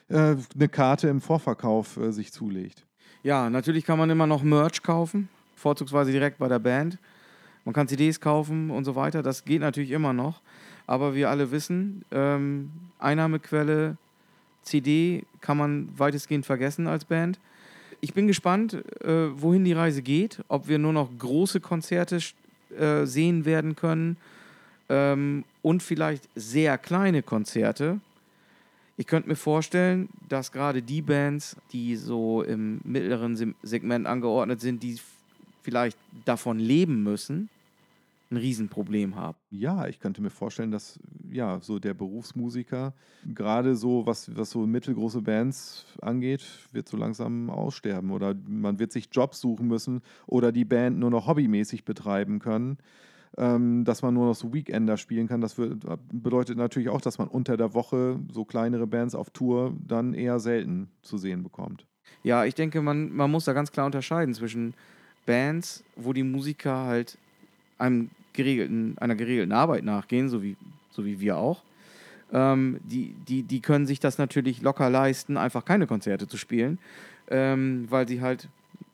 äh, eine Karte im Vorverkauf äh, sich zulegt. Ja, natürlich kann man immer noch Merch kaufen, vorzugsweise direkt bei der Band. Man kann CDs kaufen und so weiter. Das geht natürlich immer noch. Aber wir alle wissen, ähm, Einnahmequelle CD kann man weitestgehend vergessen als Band. Ich bin gespannt, äh, wohin die Reise geht, ob wir nur noch große Konzerte äh, sehen werden können ähm, und vielleicht sehr kleine Konzerte. Ich könnte mir vorstellen, dass gerade die Bands, die so im mittleren Segment angeordnet sind, die vielleicht davon leben müssen, ein Riesenproblem haben. Ja, ich könnte mir vorstellen, dass ja so der Berufsmusiker gerade so, was, was so mittelgroße Bands angeht, wird so langsam aussterben. Oder man wird sich Jobs suchen müssen oder die Band nur noch hobbymäßig betreiben können. Ähm, dass man nur noch so Weekender spielen kann. Das wird, bedeutet natürlich auch, dass man unter der Woche so kleinere Bands auf Tour dann eher selten zu sehen bekommt. Ja, ich denke, man, man muss da ganz klar unterscheiden zwischen Bands, wo die Musiker halt einem geregelten, einer geregelten Arbeit nachgehen, so wie, so wie wir auch. Ähm, die, die, die können sich das natürlich locker leisten, einfach keine Konzerte zu spielen, ähm, weil sie halt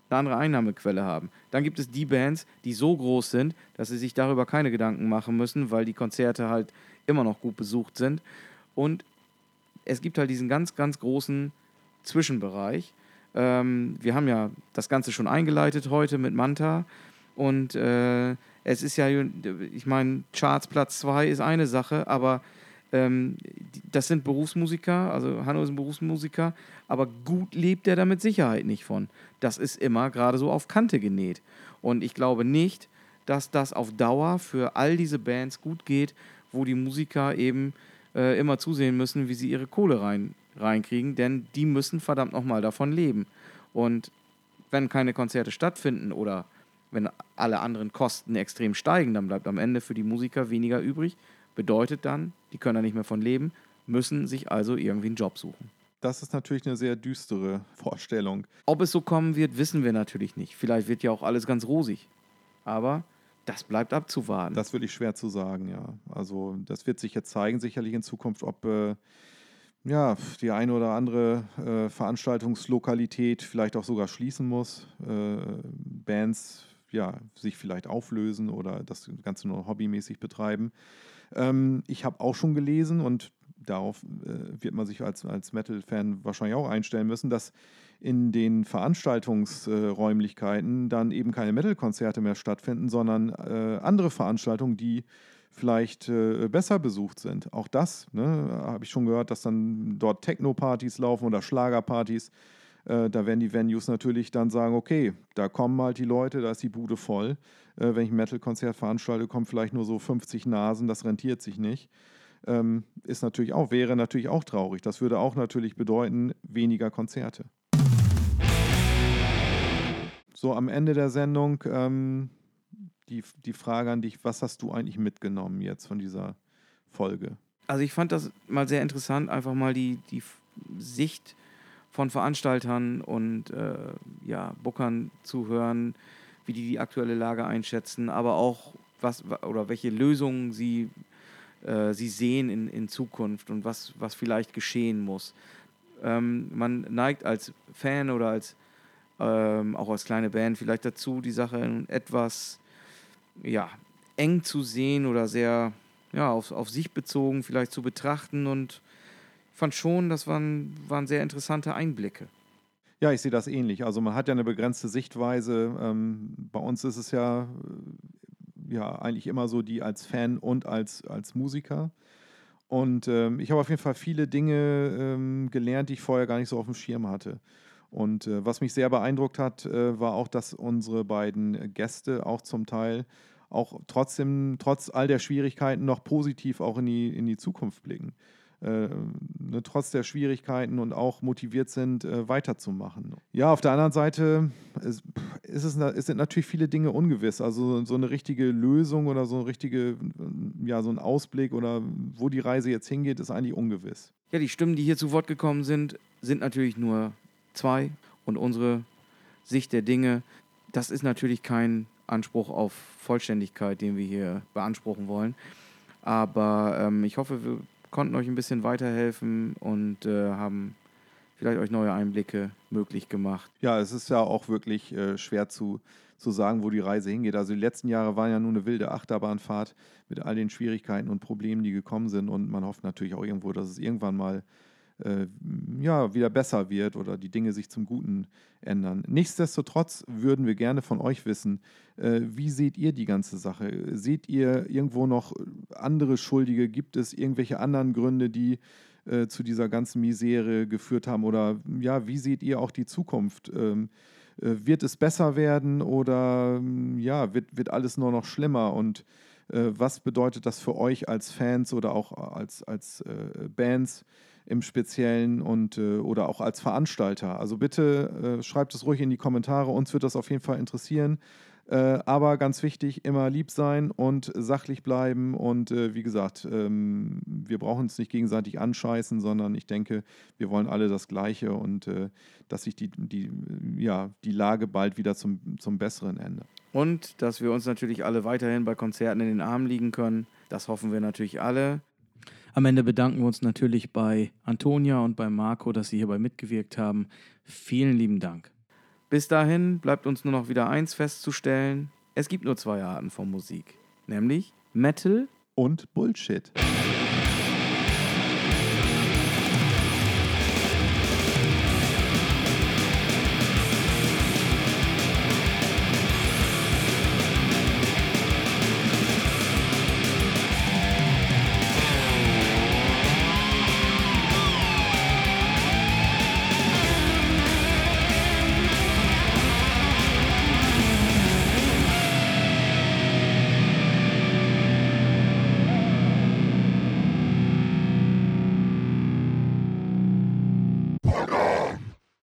eine andere Einnahmequelle haben. Dann gibt es die Bands, die so groß sind, dass sie sich darüber keine Gedanken machen müssen, weil die Konzerte halt immer noch gut besucht sind. Und es gibt halt diesen ganz, ganz großen Zwischenbereich. Ähm, wir haben ja das Ganze schon eingeleitet heute mit Manta. Und äh, es ist ja, ich meine, Charts Platz 2 ist eine Sache, aber ähm, das sind Berufsmusiker, also Hanno ist ein Berufsmusiker, aber gut lebt er da mit Sicherheit nicht von. Das ist immer gerade so auf Kante genäht. Und ich glaube nicht, dass das auf Dauer für all diese Bands gut geht, wo die Musiker eben äh, immer zusehen müssen, wie sie ihre Kohle rein, reinkriegen, denn die müssen verdammt nochmal davon leben. Und wenn keine Konzerte stattfinden oder wenn alle anderen Kosten extrem steigen, dann bleibt am Ende für die Musiker weniger übrig. Bedeutet dann, die können da nicht mehr von leben, müssen sich also irgendwie einen Job suchen. Das ist natürlich eine sehr düstere Vorstellung. Ob es so kommen wird, wissen wir natürlich nicht. Vielleicht wird ja auch alles ganz rosig. Aber das bleibt abzuwarten. Das würde ich schwer zu sagen, ja. Also das wird sich jetzt zeigen, sicherlich in Zukunft, ob äh, ja, die eine oder andere äh, Veranstaltungslokalität vielleicht auch sogar schließen muss. Äh, Bands ja, sich vielleicht auflösen oder das Ganze nur hobbymäßig betreiben. Ähm, ich habe auch schon gelesen und darauf äh, wird man sich als, als Metal-Fan wahrscheinlich auch einstellen müssen, dass in den Veranstaltungsräumlichkeiten dann eben keine Metal-Konzerte mehr stattfinden, sondern äh, andere Veranstaltungen, die vielleicht äh, besser besucht sind. Auch das ne, habe ich schon gehört, dass dann dort Techno-Partys laufen oder Schlagerpartys. Äh, da werden die Venues natürlich dann sagen, okay, da kommen halt die Leute, da ist die Bude voll. Äh, wenn ich ein Metal-Konzert veranstalte, kommen vielleicht nur so 50 Nasen, das rentiert sich nicht. Ähm, ist natürlich auch, wäre natürlich auch traurig. Das würde auch natürlich bedeuten, weniger Konzerte. So, am Ende der Sendung ähm, die, die Frage an dich, was hast du eigentlich mitgenommen jetzt von dieser Folge? Also ich fand das mal sehr interessant, einfach mal die, die Sicht von Veranstaltern und äh, ja, Bookern zu hören, wie die die aktuelle Lage einschätzen, aber auch was oder welche Lösungen sie, äh, sie sehen in, in Zukunft und was, was vielleicht geschehen muss. Ähm, man neigt als Fan oder als ähm, auch als kleine Band vielleicht dazu, die Sache etwas ja, eng zu sehen oder sehr ja, auf, auf sich bezogen vielleicht zu betrachten und fand schon, das waren, waren sehr interessante Einblicke. Ja, ich sehe das ähnlich. Also man hat ja eine begrenzte Sichtweise. Ähm, bei uns ist es ja, äh, ja eigentlich immer so, die als Fan und als, als Musiker. Und ähm, ich habe auf jeden Fall viele Dinge ähm, gelernt, die ich vorher gar nicht so auf dem Schirm hatte. Und äh, was mich sehr beeindruckt hat, äh, war auch, dass unsere beiden Gäste auch zum Teil auch trotzdem, trotz all der Schwierigkeiten, noch positiv auch in die, in die Zukunft blicken äh, ne, trotz der Schwierigkeiten und auch motiviert sind, äh, weiterzumachen. Ja, auf der anderen Seite ist, ist es, sind natürlich viele Dinge ungewiss. Also so eine richtige Lösung oder so eine richtige, ja, so ein Ausblick oder wo die Reise jetzt hingeht, ist eigentlich ungewiss. Ja, die Stimmen, die hier zu Wort gekommen sind, sind natürlich nur zwei und unsere Sicht der Dinge, das ist natürlich kein Anspruch auf Vollständigkeit, den wir hier beanspruchen wollen. Aber ähm, ich hoffe, wir konnten euch ein bisschen weiterhelfen und äh, haben vielleicht euch neue Einblicke möglich gemacht. Ja, es ist ja auch wirklich äh, schwer zu, zu sagen, wo die Reise hingeht. Also die letzten Jahre waren ja nur eine wilde Achterbahnfahrt mit all den Schwierigkeiten und Problemen, die gekommen sind. Und man hofft natürlich auch irgendwo, dass es irgendwann mal äh, ja, wieder besser wird oder die Dinge sich zum Guten ändern. Nichtsdestotrotz würden wir gerne von euch wissen, äh, wie seht ihr die ganze Sache? Seht ihr irgendwo noch andere Schuldige? Gibt es irgendwelche anderen Gründe, die äh, zu dieser ganzen Misere geführt haben? Oder ja, wie seht ihr auch die Zukunft? Ähm, äh, wird es besser werden oder ja, wird, wird alles nur noch schlimmer? Und äh, was bedeutet das für euch als Fans oder auch als, als äh, Bands? Im Speziellen und äh, oder auch als Veranstalter. Also bitte äh, schreibt es ruhig in die Kommentare, uns wird das auf jeden Fall interessieren. Äh, aber ganz wichtig, immer lieb sein und sachlich bleiben. Und äh, wie gesagt, ähm, wir brauchen uns nicht gegenseitig anscheißen, sondern ich denke, wir wollen alle das Gleiche und äh, dass sich die, die, ja, die Lage bald wieder zum, zum Besseren ändert. Und dass wir uns natürlich alle weiterhin bei Konzerten in den Armen liegen können. Das hoffen wir natürlich alle. Am Ende bedanken wir uns natürlich bei Antonia und bei Marco, dass sie hierbei mitgewirkt haben. Vielen lieben Dank. Bis dahin bleibt uns nur noch wieder eins festzustellen. Es gibt nur zwei Arten von Musik, nämlich Metal und Bullshit.